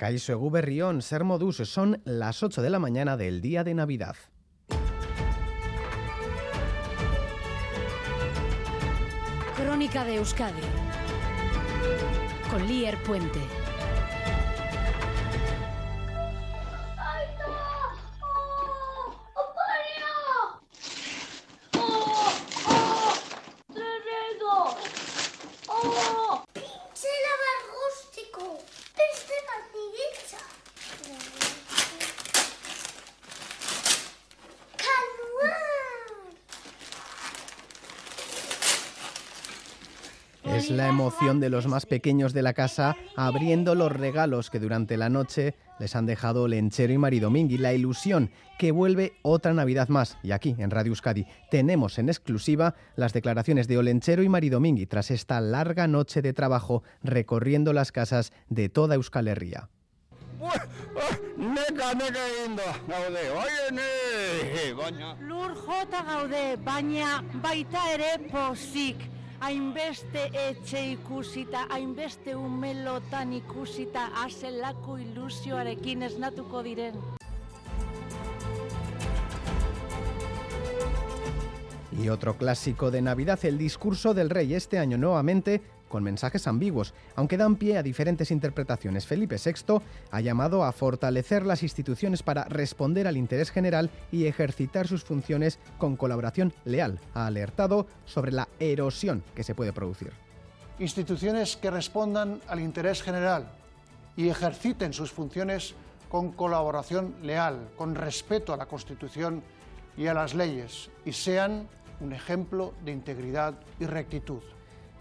Caixo Guberrión, Ser Modus, son las 8 de la mañana del día de Navidad. Crónica de Euskadi con Lier Puente. Emoción de los más pequeños de la casa abriendo los regalos que durante la noche les han dejado Lenchero y Maridomingui. La ilusión que vuelve otra Navidad más. Y aquí, en Radio Euskadi, tenemos en exclusiva las declaraciones de Olenchero y Maridomingui tras esta larga noche de trabajo recorriendo las casas de toda Euskal Herria. Neka, neka egin da, gaude, oiene, baina... Lur jota gaude, baina baita ere pozik. Hainbeste etxe ikusita, hainbeste umelotan ikusita, azelako ilusioarekin esnatuko diren. Y otro clásico de Navidad, el discurso del rey este año nuevamente con mensajes ambiguos, aunque dan pie a diferentes interpretaciones. Felipe VI ha llamado a fortalecer las instituciones para responder al interés general y ejercitar sus funciones con colaboración leal. Ha alertado sobre la erosión que se puede producir. Instituciones que respondan al interés general y ejerciten sus funciones con colaboración leal, con respeto a la Constitución y a las leyes, y sean un ejemplo de integridad y rectitud.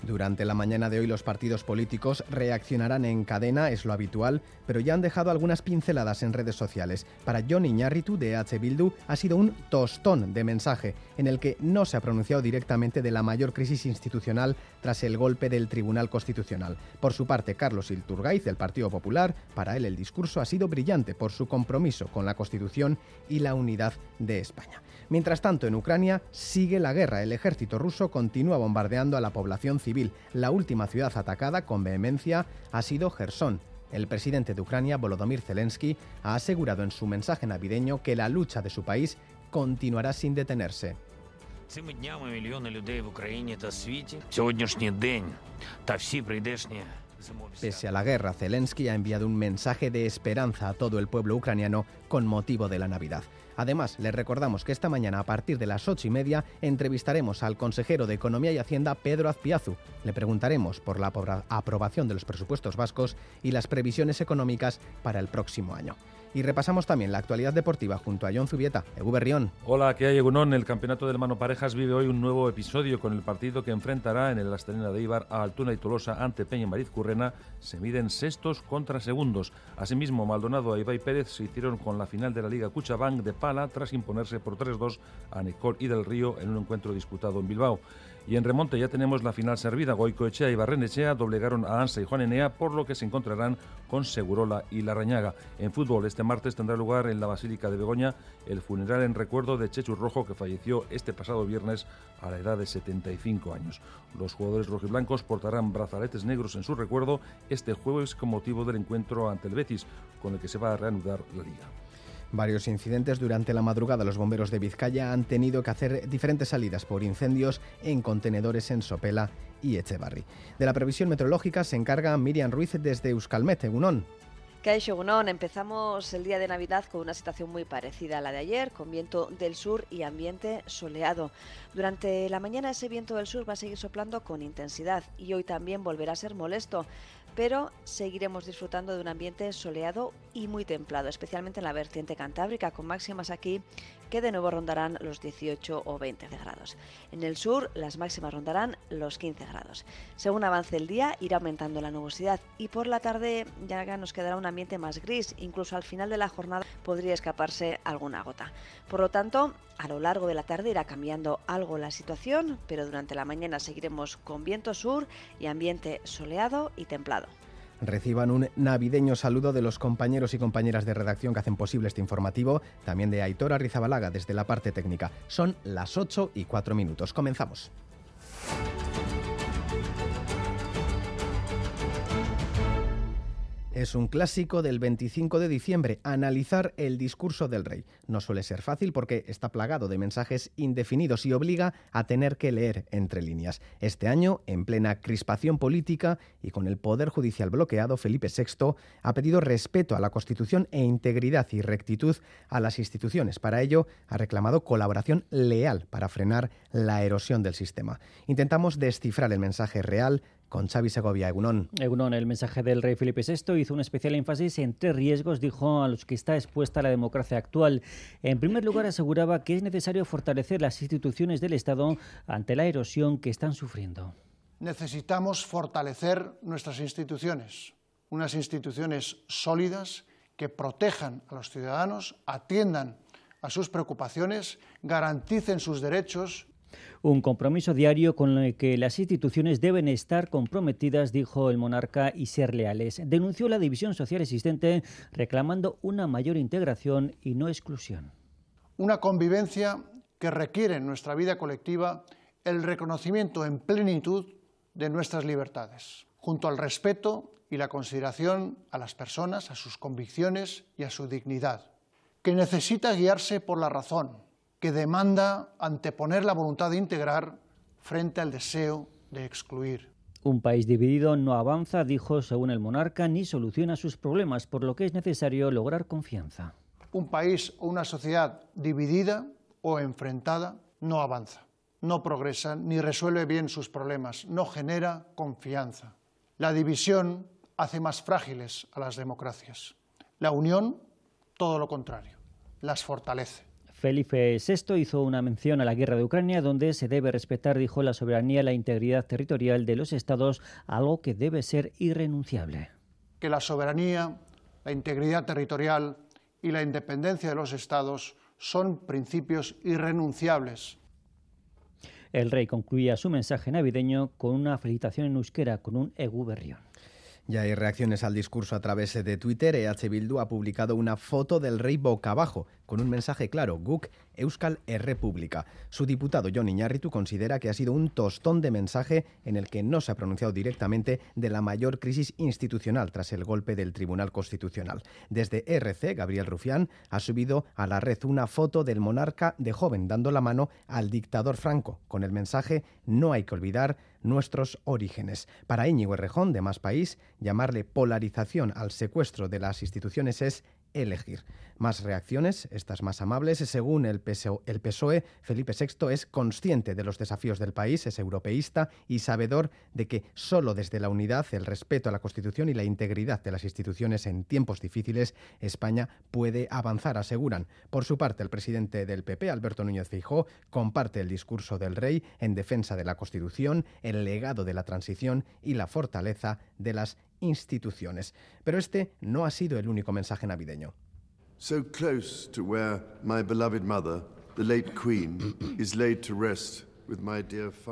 Durante la mañana de hoy los partidos políticos reaccionarán en cadena, es lo habitual, pero ya han dejado algunas pinceladas en redes sociales. Para John Iñárritu de H. Bildu ha sido un tostón de mensaje en el que no se ha pronunciado directamente de la mayor crisis institucional tras el golpe del Tribunal Constitucional. Por su parte, Carlos Ilturgaiz, del Partido Popular, para él el discurso ha sido brillante por su compromiso con la Constitución y la unidad de España. Mientras tanto, en Ucrania sigue la guerra. El ejército ruso continúa bombardeando a la población civil. La última ciudad atacada con vehemencia ha sido Gerson. El presidente de Ucrania, Volodymyr Zelensky, ha asegurado en su mensaje navideño que la lucha de su país continuará sin detenerse. Pese a la guerra, Zelensky ha enviado un mensaje de esperanza a todo el pueblo ucraniano con motivo de la Navidad. Además, les recordamos que esta mañana, a partir de las ocho y media, entrevistaremos al consejero de Economía y Hacienda, Pedro Azpiazu. Le preguntaremos por la apro- aprobación de los presupuestos vascos y las previsiones económicas para el próximo año. Y repasamos también la actualidad deportiva junto a John Zubieta, Egu Berrión. Hola, ¿qué hay, Egunon? El campeonato del Mano Parejas vive hoy un nuevo episodio con el partido que enfrentará en el Astelena de Ibar a Altuna y Tolosa ante Peña Mariz Currena. Se miden sextos contra segundos. Asimismo, Maldonado e Ibai Pérez se hicieron con la final de la Liga Cuchabán de Pala tras imponerse por 3-2 a Nicol y del Río en un encuentro disputado en Bilbao. Y en remonte ya tenemos la final servida. Goicoechea y Barrenechea doblegaron a Ansa y Juan Enea, por lo que se encontrarán con Segurola y Larrañaga. En fútbol, este martes tendrá lugar en la Basílica de Begoña el funeral en recuerdo de Chechu Rojo, que falleció este pasado viernes a la edad de 75 años. Los jugadores rojiblancos portarán brazaletes negros en su recuerdo este jueves con motivo del encuentro ante el Betis, con el que se va a reanudar la liga. Varios incidentes durante la madrugada. Los bomberos de Vizcaya han tenido que hacer diferentes salidas por incendios en contenedores en Sopela y Echevarri. De la previsión meteorológica se encarga Miriam Ruiz desde Euskalmet, Egunon. Kaixo Gunón, empezamos el día de Navidad con una situación muy parecida a la de ayer, con viento del sur y ambiente soleado. Durante la mañana ese viento del sur va a seguir soplando con intensidad y hoy también volverá a ser molesto, pero seguiremos disfrutando de un ambiente soleado y muy templado, especialmente en la vertiente cantábrica, con máximas aquí que de nuevo rondarán los 18 o 20 grados. En el sur las máximas rondarán los 15 grados. Según avance el día irá aumentando la nubosidad y por la tarde ya nos quedará un ambiente más gris, incluso al final de la jornada podría escaparse alguna gota. Por lo tanto, a lo largo de la tarde irá cambiando algo la situación, pero durante la mañana seguiremos con viento sur y ambiente soleado y templado. Reciban un navideño saludo de los compañeros y compañeras de redacción que hacen posible este informativo, también de Aitor Arrizabalaga desde la parte técnica. Son las 8 y 4 minutos. Comenzamos. Es un clásico del 25 de diciembre, analizar el discurso del rey. No suele ser fácil porque está plagado de mensajes indefinidos y obliga a tener que leer entre líneas. Este año, en plena crispación política y con el Poder Judicial bloqueado, Felipe VI ha pedido respeto a la Constitución e integridad y rectitud a las instituciones. Para ello, ha reclamado colaboración leal para frenar la erosión del sistema. Intentamos descifrar el mensaje real con Xavi Segovia, Egunon. Egunon, el mensaje del rey Felipe VI hizo un especial énfasis en tres riesgos, dijo, a los que está expuesta la democracia actual. En primer lugar, aseguraba que es necesario fortalecer las instituciones del Estado ante la erosión que están sufriendo. Necesitamos fortalecer nuestras instituciones, unas instituciones sólidas que protejan a los ciudadanos, atiendan a sus preocupaciones, garanticen sus derechos un compromiso diario con el que las instituciones deben estar comprometidas, dijo el monarca, y ser leales. Denunció la división social existente, reclamando una mayor integración y no exclusión. Una convivencia que requiere en nuestra vida colectiva el reconocimiento en plenitud de nuestras libertades, junto al respeto y la consideración a las personas, a sus convicciones y a su dignidad, que necesita guiarse por la razón, que demanda anteponer la voluntad de integrar frente al deseo de excluir. Un país dividido no avanza, dijo según el monarca, ni soluciona sus problemas, por lo que es necesario lograr confianza. Un país o una sociedad dividida o enfrentada no avanza, no progresa ni resuelve bien sus problemas, no genera confianza. La división hace más frágiles a las democracias. La unión, todo lo contrario, las fortalece. Felipe VI hizo una mención a la guerra de Ucrania, donde se debe respetar, dijo, la soberanía y la integridad territorial de los estados, algo que debe ser irrenunciable. Que la soberanía, la integridad territorial y la independencia de los estados son principios irrenunciables. El rey concluía su mensaje navideño con una felicitación en euskera, con un egu berrión. Ya hay reacciones al discurso a través de Twitter. EH Bildu ha publicado una foto del rey boca abajo, con un mensaje claro, Guk Euskal República. Su diputado John Iñárritu considera que ha sido un tostón de mensaje en el que no se ha pronunciado directamente de la mayor crisis institucional tras el golpe del Tribunal Constitucional. Desde RC, Gabriel Rufián ha subido a la red una foto del monarca de joven dando la mano al dictador Franco, con el mensaje No hay que olvidar nuestros orígenes. Para Íñigo Errejón, de Más País, llamarle polarización al secuestro de las instituciones es elegir. Más reacciones, estas más amables, según el PSOE, Felipe VI es consciente de los desafíos del país, es europeísta y sabedor de que solo desde la unidad, el respeto a la Constitución y la integridad de las instituciones en tiempos difíciles, España puede avanzar, aseguran. Por su parte, el presidente del PP, Alberto Núñez Feijóo, comparte el discurso del rey en defensa de la Constitución, el legado de la transición y la fortaleza de las instituciones. Pero este no ha sido el único mensaje navideño. So close to where my beloved mother, the late Queen, is laid to rest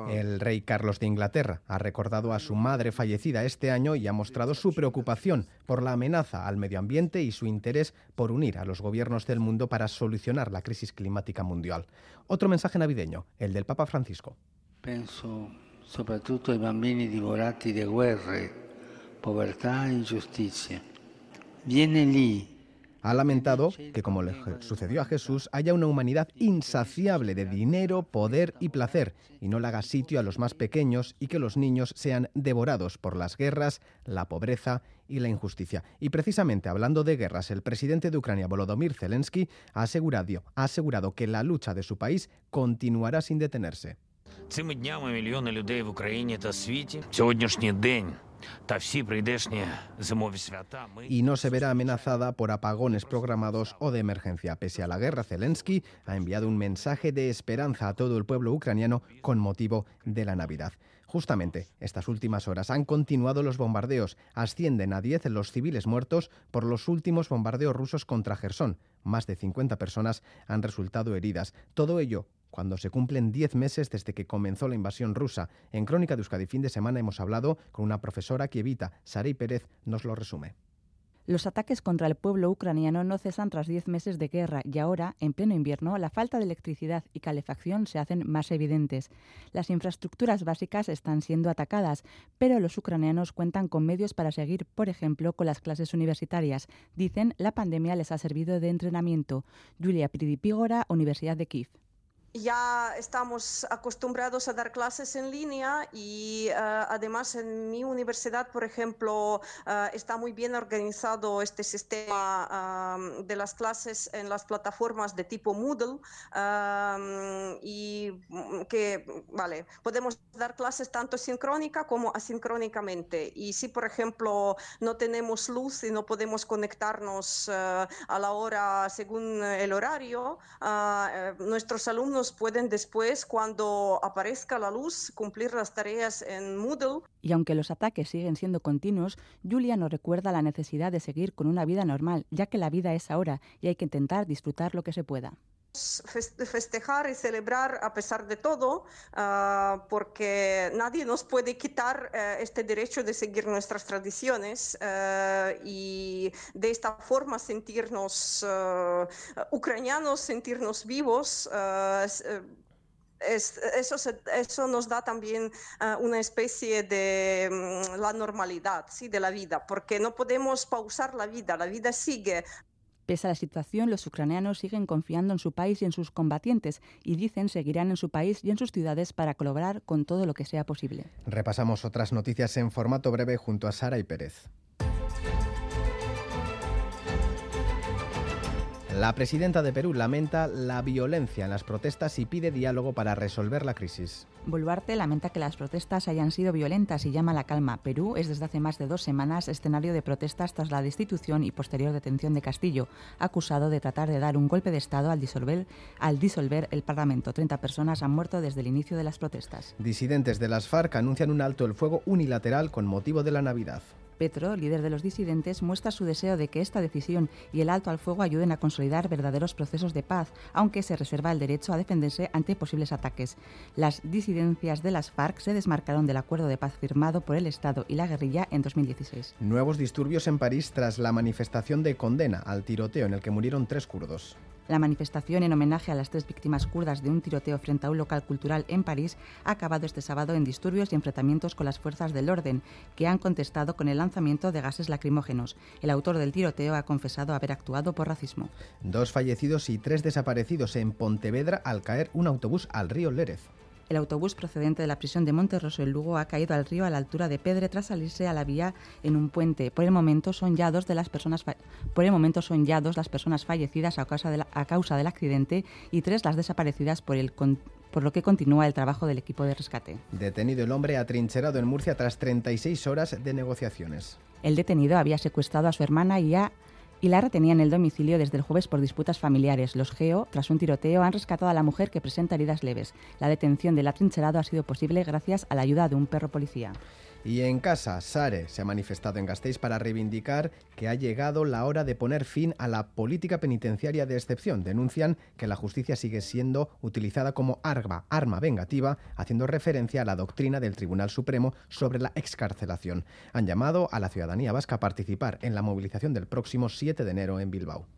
el rey Carlos de Inglaterra ha recordado a su madre fallecida este año y ha mostrado su preocupación por la amenaza al medio ambiente y su interés por unir a los gobiernos del mundo para solucionar la crisis climática mundial. Otro mensaje navideño, el del Papa Francisco. Penso soprattutto ai bambini divorati de guerre pobreza e injusticia. Viene lì ha lamentado que, como le sucedió a Jesús, haya una humanidad insaciable de dinero, poder y placer, y no le haga sitio a los más pequeños y que los niños sean devorados por las guerras, la pobreza y la injusticia. Y precisamente hablando de guerras, el presidente de Ucrania, Volodymyr Zelensky, ha asegurado, ha asegurado que la lucha de su país continuará sin detenerse. Y no se verá amenazada por apagones programados o de emergencia. Pese a la guerra, Zelensky ha enviado un mensaje de esperanza a todo el pueblo ucraniano con motivo de la Navidad. Justamente, estas últimas horas han continuado los bombardeos. Ascienden a 10 los civiles muertos por los últimos bombardeos rusos contra Gerson. Más de 50 personas han resultado heridas. Todo ello cuando se cumplen 10 meses desde que comenzó la invasión rusa. En Crónica de Euskadi fin de semana hemos hablado con una profesora que evita, Sarey Pérez nos lo resume. Los ataques contra el pueblo ucraniano no cesan tras diez meses de guerra y ahora, en pleno invierno, la falta de electricidad y calefacción se hacen más evidentes. Las infraestructuras básicas están siendo atacadas, pero los ucranianos cuentan con medios para seguir, por ejemplo, con las clases universitarias. Dicen, la pandemia les ha servido de entrenamiento. Julia Pridipígora, Universidad de Kiev ya estamos acostumbrados a dar clases en línea y uh, además en mi universidad, por ejemplo, uh, está muy bien organizado este sistema uh, de las clases en las plataformas de tipo Moodle y que, vale, podemos dar clases tanto sincrónica como asincrónicamente. Y si, por ejemplo, no tenemos luz y no podemos conectarnos a la hora según el horario, nuestros alumnos pueden después, cuando aparezca la luz, cumplir las tareas en Moodle. Y aunque los ataques siguen siendo continuos, Julia nos recuerda la necesidad de seguir con una vida normal, ya que la vida es ahora y hay que intentar disfrutar lo que se pueda festejar y celebrar a pesar de todo, uh, porque nadie nos puede quitar uh, este derecho de seguir nuestras tradiciones uh, y de esta forma sentirnos ucranianos, sentirnos vivos. Es, eso, eso, nos da también una especie de um, la normalidad ¿sí? de la vida, porque no podemos pausar la vida, la vida sigue, Pese a la situación, los ucranianos siguen confiando en su país y en sus combatientes y dicen seguirán en su país y en sus ciudades para colaborar con todo lo que sea posible. Repasamos otras noticias en formato breve junto a Sara y Pérez. La presidenta de Perú lamenta la violencia en las protestas y pide diálogo para resolver la crisis. Boluarte lamenta que las protestas hayan sido violentas y llama a la calma. Perú es desde hace más de dos semanas escenario de protestas tras la destitución y posterior detención de Castillo, acusado de tratar de dar un golpe de Estado al disolver, al disolver el Parlamento. 30 personas han muerto desde el inicio de las protestas. Disidentes de las FARC anuncian un alto el fuego unilateral con motivo de la Navidad. Petro, líder de los disidentes, muestra su deseo de que esta decisión y el alto al fuego ayuden a consolidar verdaderos procesos de paz, aunque se reserva el derecho a defenderse ante posibles ataques. Las disidencias de las FARC se desmarcaron del acuerdo de paz firmado por el Estado y la guerrilla en 2016. Nuevos disturbios en París tras la manifestación de condena al tiroteo en el que murieron tres kurdos. La manifestación en homenaje a las tres víctimas kurdas de un tiroteo frente a un local cultural en París ha acabado este sábado en disturbios y enfrentamientos con las fuerzas del orden, que han contestado con el lanzamiento de gases lacrimógenos. El autor del tiroteo ha confesado haber actuado por racismo. Dos fallecidos y tres desaparecidos en Pontevedra al caer un autobús al río Lérez. El autobús procedente de la prisión de Monterroso en Lugo ha caído al río a la altura de Pedre tras salirse a la vía en un puente. Por el momento son ya dos de las personas por el momento son ya dos las personas fallecidas a causa, a causa del accidente y tres las desaparecidas por el por lo que continúa el trabajo del equipo de rescate. Detenido el hombre atrincherado en Murcia tras 36 horas de negociaciones. El detenido había secuestrado a su hermana y a y la retenía en el domicilio desde el jueves por disputas familiares. Los GEO, tras un tiroteo, han rescatado a la mujer que presenta heridas leves. La detención del atrincherado ha sido posible gracias a la ayuda de un perro policía. Y en casa, Sare se ha manifestado en Gasteiz para reivindicar que ha llegado la hora de poner fin a la política penitenciaria de excepción. Denuncian que la justicia sigue siendo utilizada como arma, arma vengativa, haciendo referencia a la doctrina del Tribunal Supremo sobre la excarcelación. Han llamado a la ciudadanía vasca a participar en la movilización del próximo 7 de enero en Bilbao.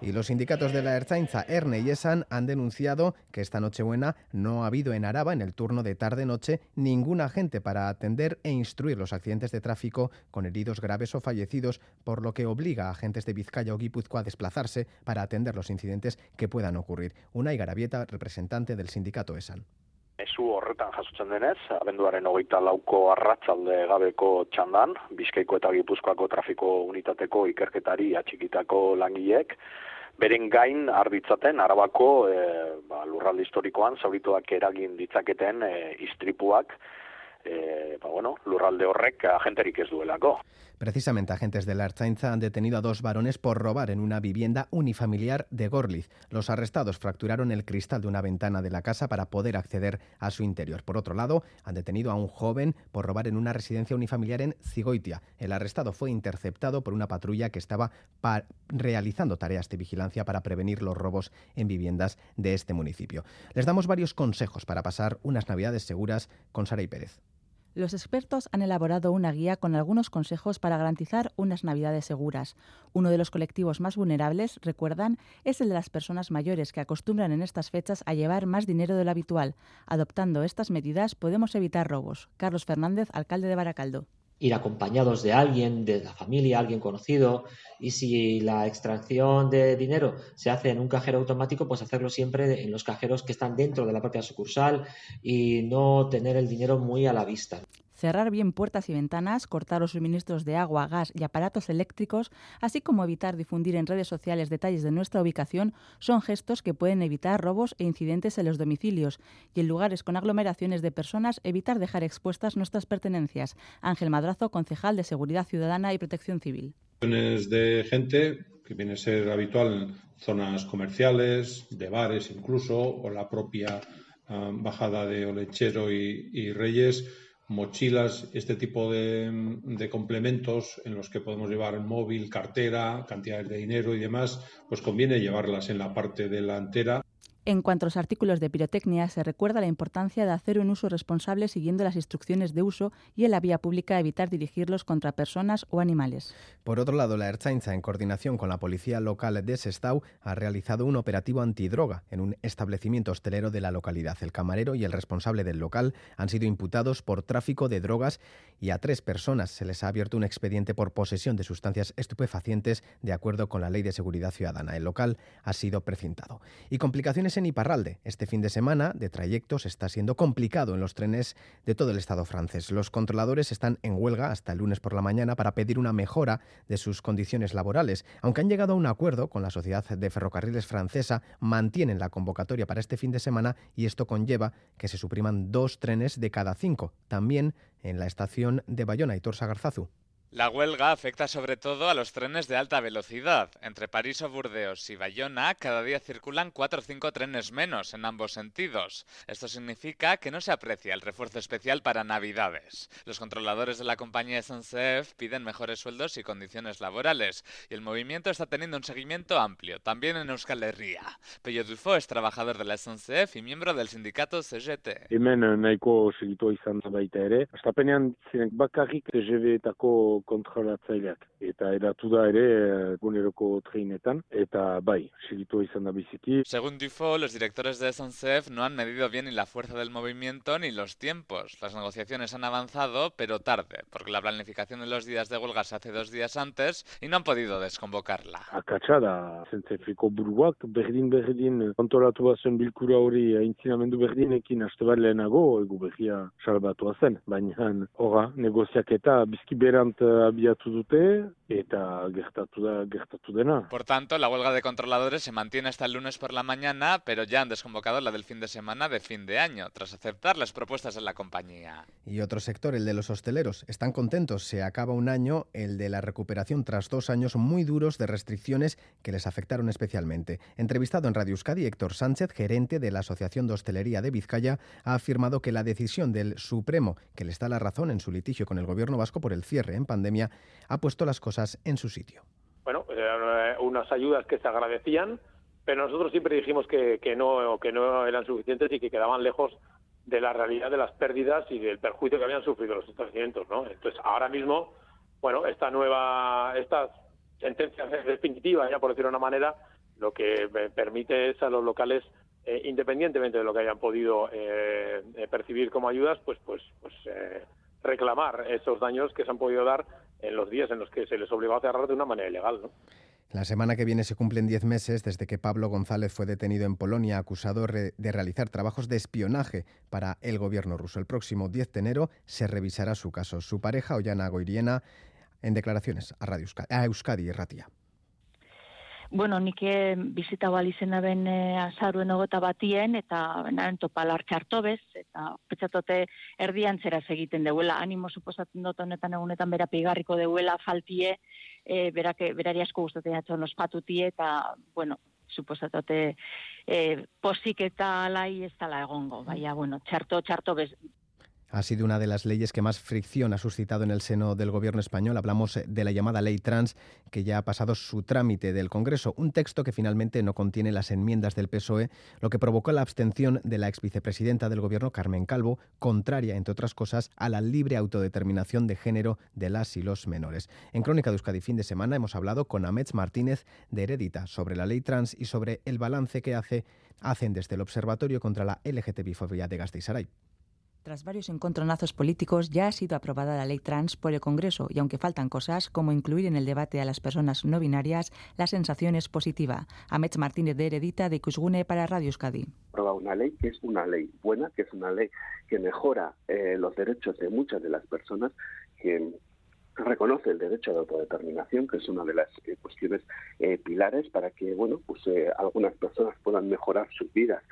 Y los sindicatos de la Erzainza, ERNE y ESAN han denunciado que esta Nochebuena no ha habido en Araba, en el turno de tarde-noche, ningún agente para atender e instruir los accidentes de tráfico con heridos graves o fallecidos, por lo que obliga a agentes de Vizcaya o Guipúzcoa a desplazarse para atender los incidentes que puedan ocurrir. Una Garabieta, representante del sindicato ESAN. Horretan jasotzen denez, abenduaren hogeita lauko arratzalde gabeko txandan, Bizkaiko eta Gipuzkoako trafiko unitateko ikerketari atxikitako langileek, beren gain arditzaten arabako e, ba, lurralde historikoan zaurituak eragin ditzaketen e, istripuak e, ba, bueno, lurralde horrek agenterik ez duelako. Precisamente agentes de la Archainza han detenido a dos varones por robar en una vivienda unifamiliar de Gorliz. Los arrestados fracturaron el cristal de una ventana de la casa para poder acceder a su interior. Por otro lado, han detenido a un joven por robar en una residencia unifamiliar en Cigoitia. El arrestado fue interceptado por una patrulla que estaba realizando tareas de vigilancia para prevenir los robos en viviendas de este municipio. Les damos varios consejos para pasar unas navidades seguras con Sara y Pérez. Los expertos han elaborado una guía con algunos consejos para garantizar unas Navidades seguras. Uno de los colectivos más vulnerables, recuerdan, es el de las personas mayores que acostumbran en estas fechas a llevar más dinero de lo habitual. Adoptando estas medidas podemos evitar robos. Carlos Fernández, alcalde de Baracaldo ir acompañados de alguien, de la familia, alguien conocido, y si la extracción de dinero se hace en un cajero automático, pues hacerlo siempre en los cajeros que están dentro de la propia sucursal y no tener el dinero muy a la vista cerrar bien puertas y ventanas, cortar los suministros de agua, gas y aparatos eléctricos, así como evitar difundir en redes sociales detalles de nuestra ubicación, son gestos que pueden evitar robos e incidentes en los domicilios y en lugares con aglomeraciones de personas evitar dejar expuestas nuestras pertenencias. Ángel Madrazo, concejal de Seguridad Ciudadana y Protección Civil. De gente que viene a ser habitual zonas comerciales, de bares incluso, o la propia ah, bajada de Olechero y Reyes, mochilas, este tipo de, de, complementos en los que podemos llevar móvil, cartera, cantidades de dinero y demás, pues conviene llevarlas en la parte delantera en cuanto a los artículos de pirotecnia, se recuerda la importancia de hacer un uso responsable siguiendo las instrucciones de uso y en la vía pública evitar dirigirlos contra personas o animales. Por otro lado, la Ertzaintza, en coordinación con la Policía Local de Sestao, ha realizado un operativo antidroga en un establecimiento hostelero de la localidad. El camarero y el responsable del local han sido imputados por tráfico de drogas y a tres personas se les ha abierto un expediente por posesión de sustancias estupefacientes de acuerdo con la Ley de Seguridad Ciudadana. El local ha sido precintado. Y complicaciones en Iparralde. Este fin de semana de trayectos está siendo complicado en los trenes de todo el Estado francés. Los controladores están en huelga hasta el lunes por la mañana para pedir una mejora de sus condiciones laborales. Aunque han llegado a un acuerdo con la Sociedad de Ferrocarriles Francesa, mantienen la convocatoria para este fin de semana y esto conlleva que se supriman dos trenes de cada cinco, también en la estación de Bayona y Torsa Garzazu. La huelga afecta sobre todo a los trenes de alta velocidad. Entre París o Burdeos y Bayona, cada día circulan 4 o 5 trenes menos en ambos sentidos. Esto significa que no se aprecia el refuerzo especial para Navidades. Los controladores de la compañía SNCF piden mejores sueldos y condiciones laborales, y el movimiento está teniendo un seguimiento amplio, también en Euskal Herria. Pello Dufo es trabajador de la SNCF y miembro del sindicato CGT. Kontrolatzaileak eta eratu da ere eguneroko treinetan eta bai, izan da biziki. Según Dufo, los directores de SNCF no han medido bien ni la fuerza del movimiento ni los tiempos. Las negociaciones han avanzado, pero tarde, porque la planificación de los días de huelga se hace dos días antes y no han podido desconvocarla. Akatsa da SNCFeko buruak berdin berdin kontrolatu bazen bilkura hori aintzinamendu berdinekin aste bat lehenago egu behia salbatua zen, baina ora negoziaketa bizki berant abiatu dute eta gertatu da gertatu dena. Por tanto, la huelga de controladores se mantiene hasta el lunes por la mañana, pero ya han desconvocado la del fin de semana de fin de año, tras aceptar las propuestas de la compañía. Y otro sector, el de los hosteleros, están contentos. Se acaba un año, el de la recuperación tras dos años muy duros de restricciones que les afectaron especialmente. Entrevistado en Radio Euskadi, Héctor Sánchez, gerente de la Asociación de Hostelería de Vizcaya, ha afirmado que la decisión del Supremo, que le está la razón en su litigio con el gobierno vasco por el cierre en pandemia, ha puesto las cosas en su sitio. Bueno, eran eh, unas ayudas que se agradecían, pero nosotros siempre dijimos que, que, no, que no eran suficientes y que quedaban lejos de la realidad de las pérdidas y del perjuicio que habían sufrido los establecimientos, ¿no? Entonces, ahora mismo, bueno, esta nueva, esta sentencia definitiva, ya por decirlo de una manera, lo que permite es a los locales, eh, independientemente de lo que hayan podido eh, percibir como ayudas, pues, pues, pues reclamar esos daños que se han podido dar en los días en los que se les obligó a cerrar de una manera ilegal. La semana que viene se cumplen 10 meses desde que Pablo González fue detenido en Polonia acusado de realizar trabajos de espionaje para el gobierno ruso. El próximo 10 de enero se revisará su caso. Su pareja, Ollana Goiriena, en declaraciones a, Radio Euskadi, a Euskadi Ratia. Bueno, nik eh, bizita bali izena ben e, azaruen ogota batien, eta naren topalar txarto bez, eta petzatote erdian zeraz egiten deuela, animo suposatzen dut honetan egunetan bera pigarriko deuela faltie, e, berake, berari asko gustatzen jatzen ospatutie, eta, bueno, suposatote e, posik eta lai ez dala egongo, baina, bueno, txarto, txarto bez, ha sido una de las leyes que más fricción ha suscitado en el seno del gobierno español. Hablamos de la llamada ley trans, que ya ha pasado su trámite del Congreso, un texto que finalmente no contiene las enmiendas del PSOE, lo que provocó la abstención de la ex vicepresidenta del gobierno, Carmen Calvo, contraria, entre otras cosas, a la libre autodeterminación de género de las y los menores. En Crónica de Euskadi fin de semana hemos hablado con Amets Martínez de Heredita sobre la ley trans y sobre el balance que hace, hacen desde el Observatorio contra la LGTBI-fobia de Gasteizaray. Tras varios encontronazos políticos, ya ha sido aprobada la ley trans por el Congreso y aunque faltan cosas, como incluir en el debate a las personas no binarias, la sensación es positiva. Amets Martínez de Heredita de Cusgune para Radio Euskadi. Aprobado una ley que es una ley buena, que es una ley que mejora eh, los derechos de muchas de las personas, que reconoce el derecho de autodeterminación, que es una de las eh, cuestiones eh, pilares para que bueno, pues, eh, algunas personas puedan mejorar sus vidas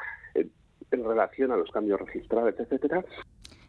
en relación a los cambios registrados, etcétera.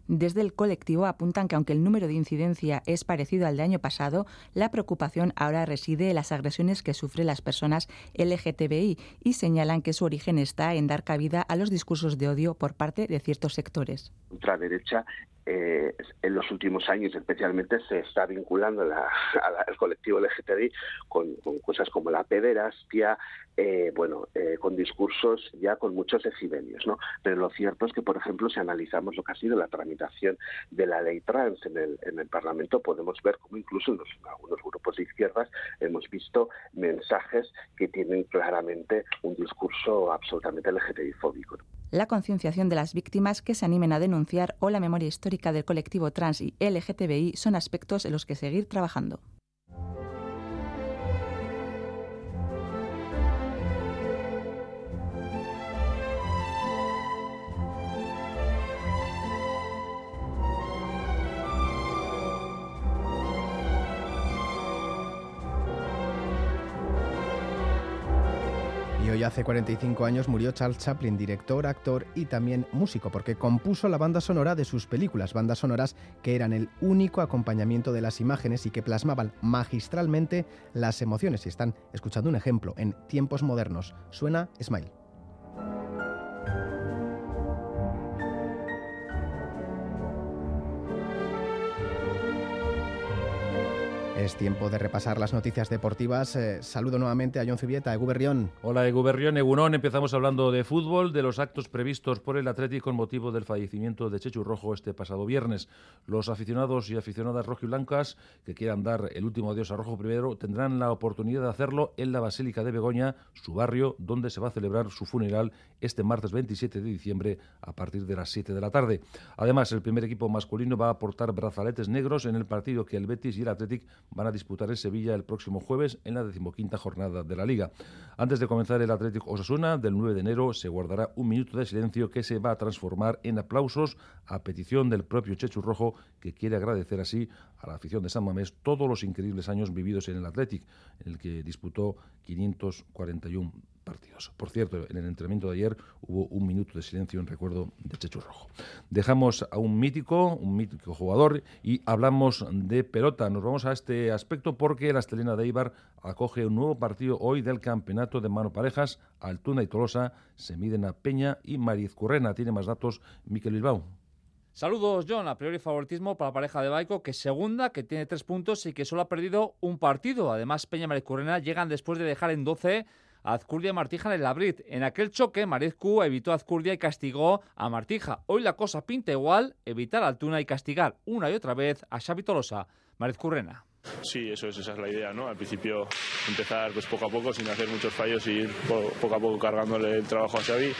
Desde el colectivo apuntan que aunque el número de incidencia es parecido al de año pasado, la preocupación ahora reside en las agresiones que sufren las personas LGTBI y señalan que su origen está en dar cabida a los discursos de odio por parte de ciertos sectores. Ultraderecha eh, en los últimos años especialmente se está vinculando al colectivo LGTBI con, cosas como la pederastia, eh, bueno, eh, con discursos ya con muchos decibelios, ¿no? Pero lo cierto es que, por ejemplo, si analizamos lo que ha sido la tramitación de la ley trans en el, en el Parlamento, podemos ver cómo incluso en, en algunos grupos de izquierdas hemos visto mensajes que tienen claramente un discurso absolutamente LGTBI-fóbico. la concienciación de las víctimas que se animen a denunciar o la memoria histórica del colectivo trans y LGTBI son aspectos en los que seguir trabajando. Hace 45 años murió Charles Chaplin, director, actor y también músico, porque compuso la banda sonora de sus películas, bandas sonoras que eran el único acompañamiento de las imágenes y que plasmaban magistralmente las emociones. Y están escuchando un ejemplo en tiempos modernos. Suena Smile. Es tiempo de repasar las noticias deportivas. Eh, saludo nuevamente a John Zubieta, Eguberrión. Hola, Eguberrión, Egunón. Empezamos hablando de fútbol, de los actos previstos por el Atlético con motivo del fallecimiento de Chechu Rojo este pasado viernes. Los aficionados y aficionadas rojiblancas que quieran dar el último adiós a Rojo primero tendrán la oportunidad de hacerlo en la Basílica de Begoña, su barrio, donde se va a celebrar su funeral este martes 27 de diciembre a partir de las 7 de la tarde. Además, el primer equipo masculino va a aportar brazaletes negros en el partido que el Betis y el Atlético van a disputar en Sevilla el próximo jueves en la decimoquinta jornada de la Liga. Antes de comenzar el Atlético Osasuna, del 9 de enero se guardará un minuto de silencio que se va a transformar en aplausos a petición del propio Chechu Rojo, que quiere agradecer así a la afición de San Mamés todos los increíbles años vividos en el Atlético, en el que disputó 541 partidos. Por cierto, en el entrenamiento de ayer hubo un minuto de silencio en recuerdo de Chechu Rojo. Dejamos a un mítico, un mítico jugador y hablamos de pelota. Nos vamos a este aspecto porque la Estelena de Eibar acoge un nuevo partido hoy del campeonato de mano parejas. Altuna y Tolosa se miden a Peña y Mariz Currena. Tiene más datos Miquel Bilbao. Saludos, John. A priori favoritismo para la pareja de Baico, que segunda, que tiene tres puntos y que solo ha perdido un partido. Además, Peña y Mariz Currena llegan después de dejar en 12 a Azcurdia y Martija en el Labrit. En aquel choque, Marizcu evitó a Azcurdia y castigó a Martija. Hoy la cosa pinta igual, evitar a Altuna y castigar una y otra vez a Xavi Tolosa. Mariz Currena. Sí, eso es, esa es la idea, ¿no? Al principio empezar pues poco a poco, sin hacer muchos fallos y ir po- poco a poco cargándole el trabajo a Xavi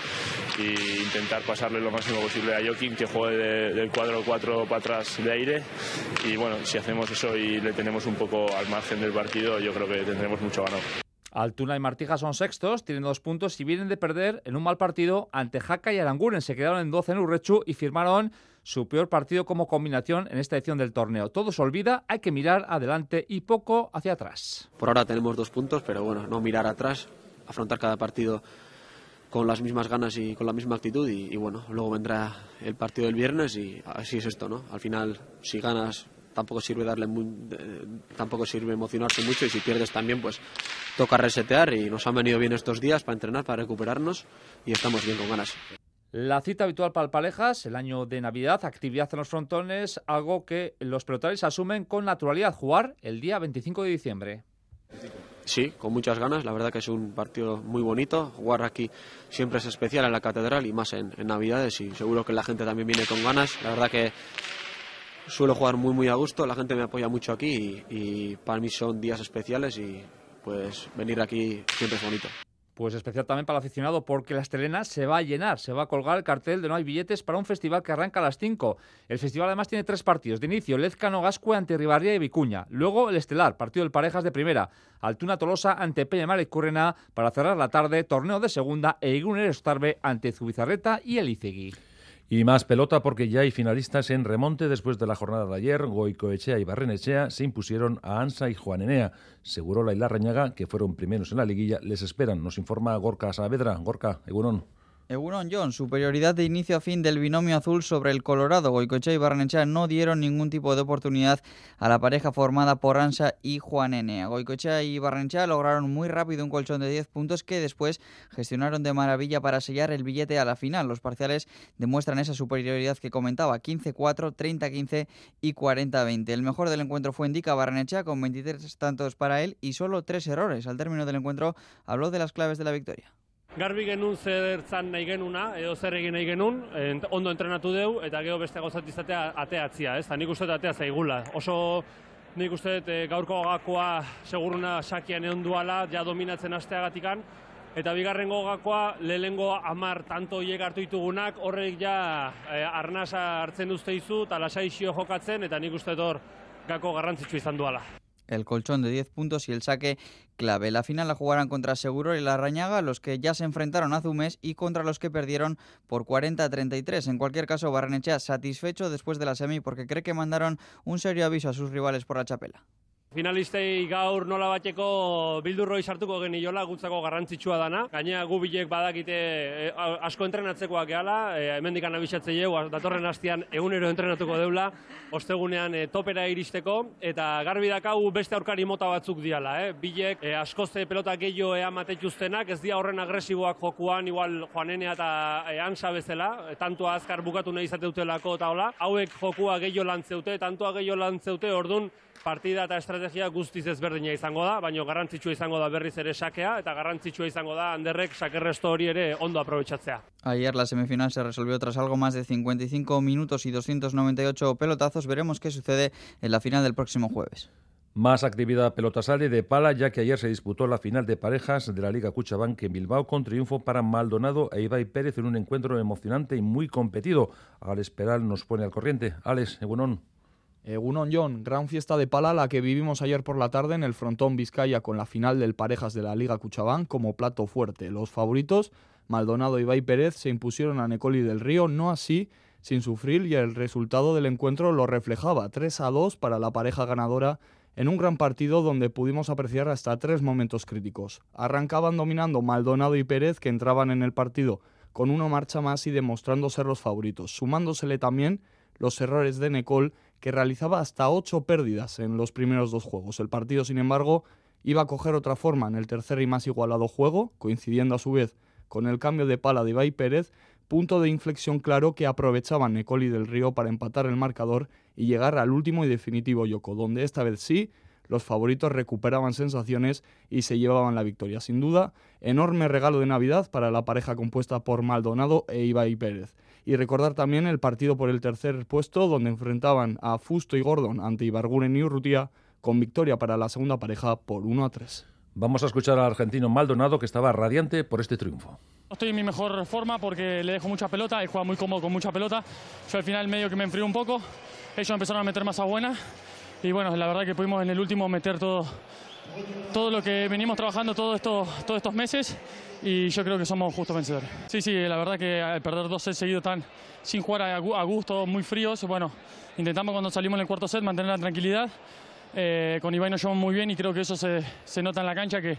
y intentar pasarle lo máximo posible a Joaquín, que juegue de- del cuadro 4 para atrás de aire y bueno, si hacemos eso y le tenemos un poco al margen del partido, yo creo que tendremos mucho ganado. Altuna y Martija son sextos, tienen dos puntos y vienen de perder en un mal partido ante Jaca y Aranguren. Se quedaron en 12 en Urrechu y firmaron su peor partido como combinación en esta edición del torneo. Todo se olvida, hay que mirar adelante y poco hacia atrás. Por ahora tenemos dos puntos, pero bueno, no mirar atrás, afrontar cada partido con las mismas ganas y con la misma actitud y, y, bueno, luego vendrá el partido del viernes y así es esto, ¿no? Al final, si ganas tampoco sirve darle muy, eh, tampoco sirve emocionarse mucho y si pierdes también pues toca resetear y nos han venido bien estos días para entrenar, para recuperarnos y estamos bien con ganas. La cita habitual para el Palejas, el año de Navidad, actividad en los frontones, algo que los pelotaris asumen con naturalidad, jugar el día 25 de diciembre. Sí, con muchas ganas. La verdad que es un partido muy bonito. Jugar aquí siempre es especial en la catedral y más en, en Navidades y seguro que la gente también viene con ganas. La verdad que suelo jugar muy muy a gusto, la gente me apoya mucho aquí y, y, para mí son días especiales y pues venir aquí siempre es bonito. Pues especial también para el aficionado porque la Estelena se va a llenar, se va a colgar el cartel de no hay billetes para un festival que arranca a las 5. El festival además tiene tres partidos. De inicio, Lezcano Gascue ante Ribarría y Vicuña. Luego el Estelar, partido del Parejas de primera. Altuna Tolosa ante Peñamar y Currena para cerrar la tarde, torneo de segunda e Iguner Estarbe ante Zubizarreta y el Icegui. Y más pelota porque ya hay finalistas en remonte después de la jornada de ayer. Goicoechea y Barrenechea se impusieron a Ansa y Juanenea. Segurola y Larrañaga, que fueron primeros en la liguilla, les esperan. Nos informa Gorka Saavedra. Gorka, Egunon. Egunon John, superioridad de inicio a fin del binomio azul sobre el Colorado. Goicoechea y Barrenechea no dieron ningún tipo de oportunidad a la pareja formada por Ansa y Juan Enea. Goicoechea y Barrenechea lograron muy rápido un colchón de 10 puntos que después gestionaron de maravilla para sellar el billete a la final. Los parciales demuestran esa superioridad que comentaba, 15-4, 30-15 y 40-20. El mejor del encuentro fue Indica Barrenechea con 23 tantos para él y solo tres errores. Al término del encuentro habló de las claves de la victoria. Garbi genuen zer zan nahi genuna, edo zer egin nahi genuen, ent, ondo entrenatu deu, eta gero beste gozat izatea ateatzia, ez? nik uste atea zaigula. Oso nik uste dut e, gaurko gakoa seguruna sakian egon duala, ja dominatzen asteagatikan, eta bigarrengo gakoa lehengo amar tanto hiek hartu ditugunak, horrek ja e, arnasa hartzen duzte izu, eta lasaixio jokatzen, eta nik uste dut hor gako garrantzitsu izan duala. El colchón de 10 puntos y el saque clave. La final la jugarán contra Seguro y la Rañaga, los que ya se enfrentaron hace un mes y contra los que perdieron por 40-33. En cualquier caso, Barrenechea satisfecho después de la semi porque cree que mandaron un serio aviso a sus rivales por la chapela. Finalistei gaur nola bateko bildurroi sartuko geniola gutzako garrantzitsua dana. Gainea gu bilek badakite e, asko entrenatzekoak gehala, e, hemendikan abisatze jau, datorren hastian egunero entrenatuko deula, ostegunean e, topera iristeko, eta garbi dakau beste aurkari mota batzuk diala. Eh? Bilek e, askoze pelota gehiago ea matetuztenak, ez dia horren agresiboak jokuan, igual joanenea eta e, ansa bezala, e, tantua azkar bukatu nahi izate dutelako eta hola. Hauek jokua gehiago lantzeute, tantua gehiago lantzeute, ordun partida eta estrategia guztiz ezberdina izango da, baina garrantzitsua izango da berriz ere sakea eta garrantzitsua izango da Anderrek sakerresto hori ere ondo aprobetxatzea. Ayer la semifinal se resolvió tras algo más de 55 minutos y 298 pelotazos. Veremos qué sucede en la final del próximo jueves. Más actividad pelota sale de pala, ya que ayer se disputó la final de parejas de la Liga Cuchabank en Bilbao con triunfo para Maldonado e Ibai Pérez en un encuentro emocionante y muy competido. Alex Peral nos pone al corriente. Alex, Egunon. Egunon John, gran fiesta de pala la que vivimos ayer por la tarde en el frontón Vizcaya con la final del Parejas de la Liga Cuchabán como plato fuerte. Los favoritos, Maldonado y Ibai Pérez, se impusieron a Necoli del Río, no así sin sufrir y el resultado del encuentro lo reflejaba, 3 a 2 para la pareja ganadora en un gran partido donde pudimos apreciar hasta tres momentos críticos. Arrancaban dominando Maldonado y Pérez que entraban en el partido con una marcha más y demostrando ser los favoritos, sumándosele también los errores de Necol que realizaba hasta ocho pérdidas en los primeros dos juegos. El partido, sin embargo, iba a coger otra forma en el tercer y más igualado juego, coincidiendo a su vez con el cambio de pala de Ibai Pérez, punto de inflexión claro que aprovechaban Necoli del Río para empatar el marcador y llegar al último y definitivo Yoko, donde esta vez sí los favoritos recuperaban sensaciones y se llevaban la victoria. Sin duda, enorme regalo de Navidad para la pareja compuesta por Maldonado e Ibai Pérez. Y recordar también el partido por el tercer puesto, donde enfrentaban a Fusto y Gordon ante Ibarguren y Urrutia, con victoria para la segunda pareja por 1 a 3. Vamos a escuchar al argentino Maldonado, que estaba radiante por este triunfo. Estoy en mi mejor forma porque le dejo mucha pelota, he jugado muy cómodo con mucha pelota. Yo al final medio que me enfrío un poco, ellos empezaron a meter más a buena y bueno, la verdad que pudimos en el último meter todo todo lo que venimos trabajando todos estos, todos estos meses y yo creo que somos justos vencedores. Sí, sí, la verdad que al perder dos sets seguidos tan sin jugar a, gusto, muy fríos, bueno, intentamos cuando salimos en el cuarto set mantener la tranquilidad. Eh, con Ibai nos llevamos muy bien y creo que eso se, se nota en la cancha, que,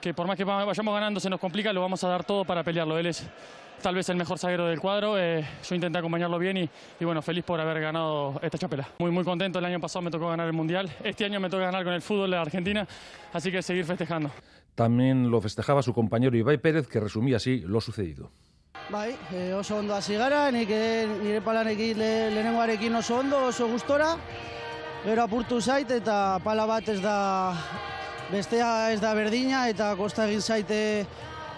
que por más que vayamos ganando se nos complica, lo vamos a dar todo para pelearlo. Él es tal vez el mejor zaguero del cuadro. Eh, yo intenté acompañarlo bien y, y, bueno, feliz por haber ganado esta chapela. Muy, muy contento. El año pasado me tocó ganar el Mundial. Este año me toca ganar con el fútbol de Argentina. Así que seguir festejando. También lo festejaba su compañero Ibai Pérez, que resumía así lo sucedido. Bai, e, oso ondo hasi gara, nik e, nire palanekin le, lehenengoarekin oso ondo, oso gustora. Gero apurtu zait eta pala bat ez da bestea ez da berdina eta kosta egin zaite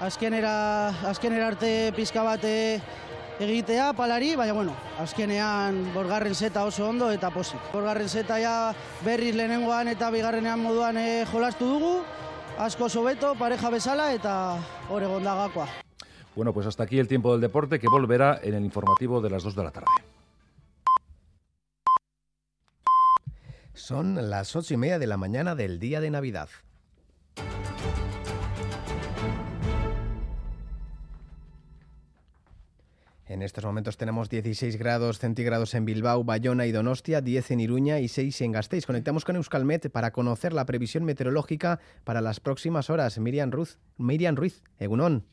azkenera, azkenera arte pizka bat egitea palari, baina bueno, azkenean borgarren zeta oso ondo eta posik. Borgarren zeta ja berriz lehenengoan eta bigarrenean moduan e, jolastu dugu, asko sobeto, pareja bezala eta oregon gakoa. Bueno, pues hasta aquí el tiempo del deporte que volverá en el informativo de las 2 de la tarde. Son las ocho y media de la mañana del día de Navidad. En estos momentos tenemos 16 grados centígrados en Bilbao, Bayona y Donostia, 10 en Iruña y 6 en Gasteiz. Conectamos con Euskalmet para conocer la previsión meteorológica para las próximas horas. Miriam Ruiz, Miriam Ruiz, Egunón.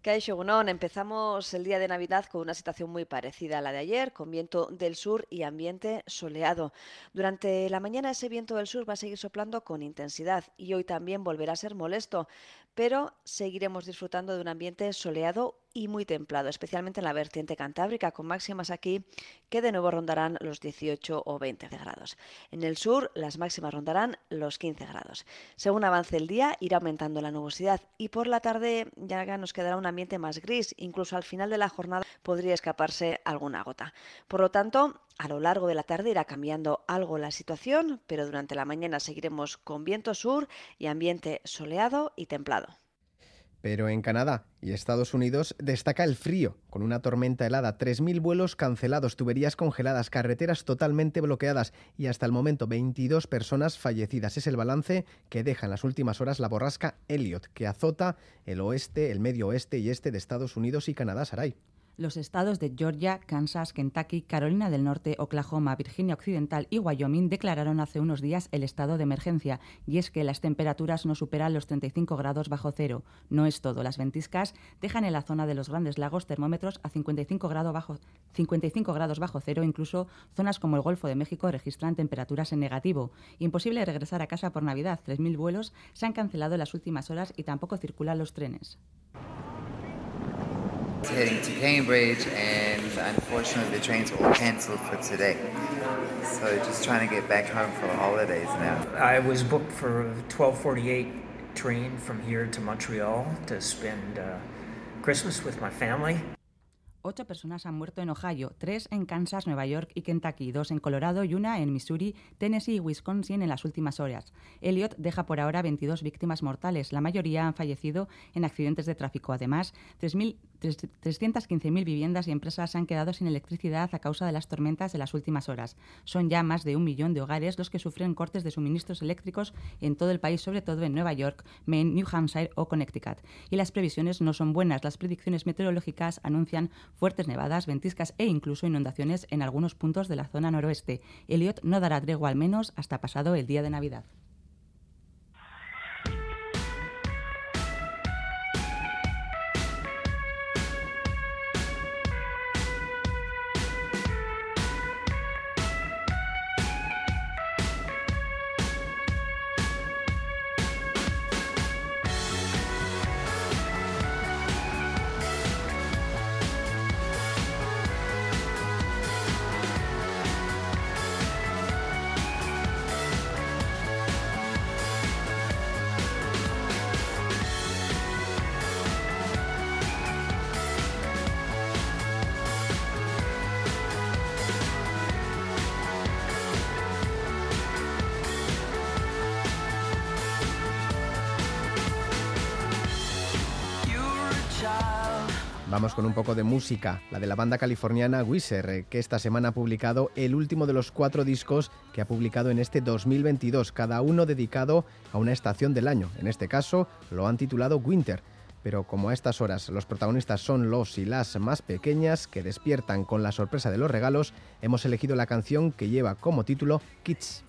Caixo Gunón, empezamos el día de Navidad con una situación muy parecida a la de ayer, con viento del sur y ambiente soleado. Durante la mañana ese viento del sur va a seguir soplando con intensidad y hoy también volverá a ser molesto, pero seguiremos disfrutando de un ambiente soleado y muy templado, especialmente en la vertiente cantábrica, con máximas aquí que de nuevo rondarán los 18 o 20 grados. En el sur, las máximas rondarán los 15 grados. Según avance el día, irá aumentando la nubosidad y por la tarde ya nos quedará un ambiente más gris, incluso al final de la jornada podría escaparse alguna gota. Por lo tanto, a lo largo de la tarde irá cambiando algo la situación, pero durante la mañana seguiremos con viento sur y ambiente soleado y templado. Pero en Canadá y Estados Unidos destaca el frío, con una tormenta helada, 3.000 vuelos cancelados, tuberías congeladas, carreteras totalmente bloqueadas y hasta el momento 22 personas fallecidas. Es el balance que deja en las últimas horas la borrasca Elliot, que azota el oeste, el medio oeste y este de Estados Unidos y Canadá, Saray. Los estados de Georgia, Kansas, Kentucky, Carolina del Norte, Oklahoma, Virginia Occidental y Wyoming declararon hace unos días el estado de emergencia, y es que las temperaturas no superan los 35 grados bajo cero. No es todo, las ventiscas dejan en la zona de los grandes lagos termómetros a 55, bajo, 55 grados bajo cero, incluso zonas como el Golfo de México registran temperaturas en negativo. Imposible regresar a casa por Navidad, 3.000 vuelos se han cancelado en las últimas horas y tampoco circulan los trenes. Heading to Cambridge, and unfortunately, the trains were all cancelled for today. So just trying to get back home for the holidays now. I was booked for a 12:48 train from here to Montreal to spend uh, Christmas with my family. Ocho personas han muerto en Ohio, tres en Kansas, Nueva York y Kentucky, dos en Colorado y una en Missouri, Tennessee y Wisconsin en las últimas horas. Elliot deja por ahora 22 víctimas mortales. La mayoría han fallecido en accidentes de tráfico. Además, 315.000 viviendas y empresas han quedado sin electricidad a causa de las tormentas de las últimas horas. Son ya más de un millón de hogares los que sufren cortes de suministros eléctricos en todo el país, sobre todo en Nueva York, Maine, New Hampshire o Connecticut. Y las previsiones no son buenas. Las predicciones meteorológicas anuncian fuertes nevadas, ventiscas e incluso inundaciones en algunos puntos de la zona noroeste. Elliot no dará tregua al menos hasta pasado el día de Navidad. Un poco de música, la de la banda californiana Wizard, que esta semana ha publicado el último de los cuatro discos que ha publicado en este 2022, cada uno dedicado a una estación del año. En este caso lo han titulado Winter. Pero como a estas horas los protagonistas son los y las más pequeñas que despiertan con la sorpresa de los regalos, hemos elegido la canción que lleva como título Kids.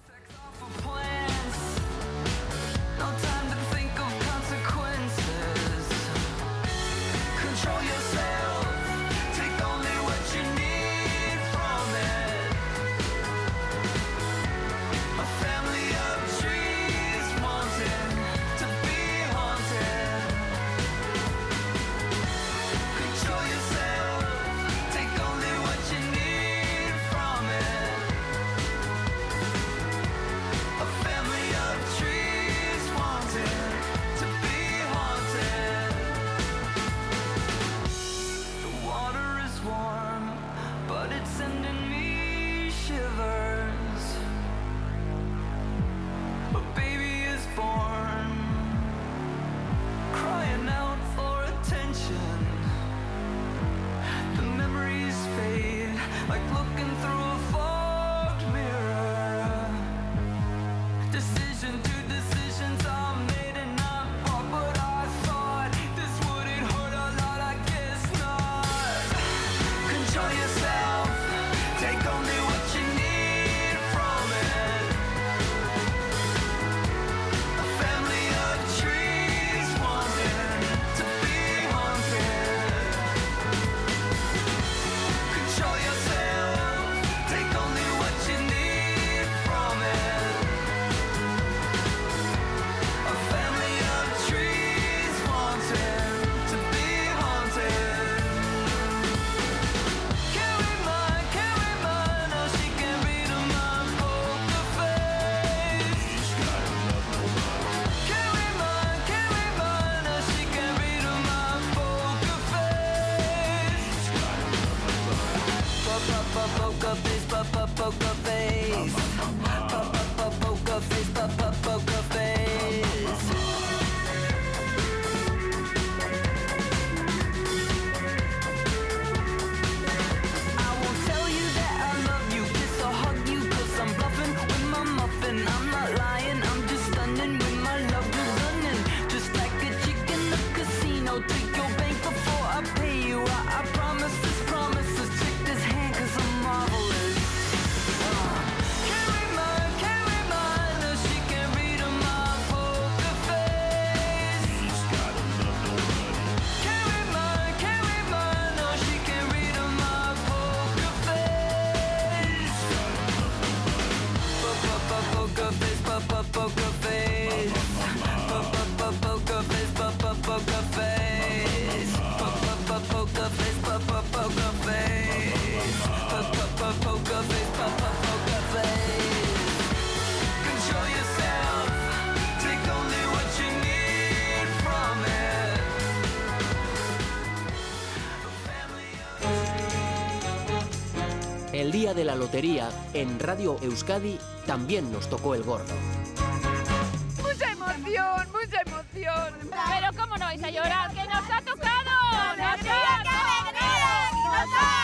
Lotería, en Radio Euskadi, también nos tocó el gordo. Mucha emoción, mucha emoción. Pero ¿cómo no vais a llorar? ¡Que nos ha tocado! ¡Nos ha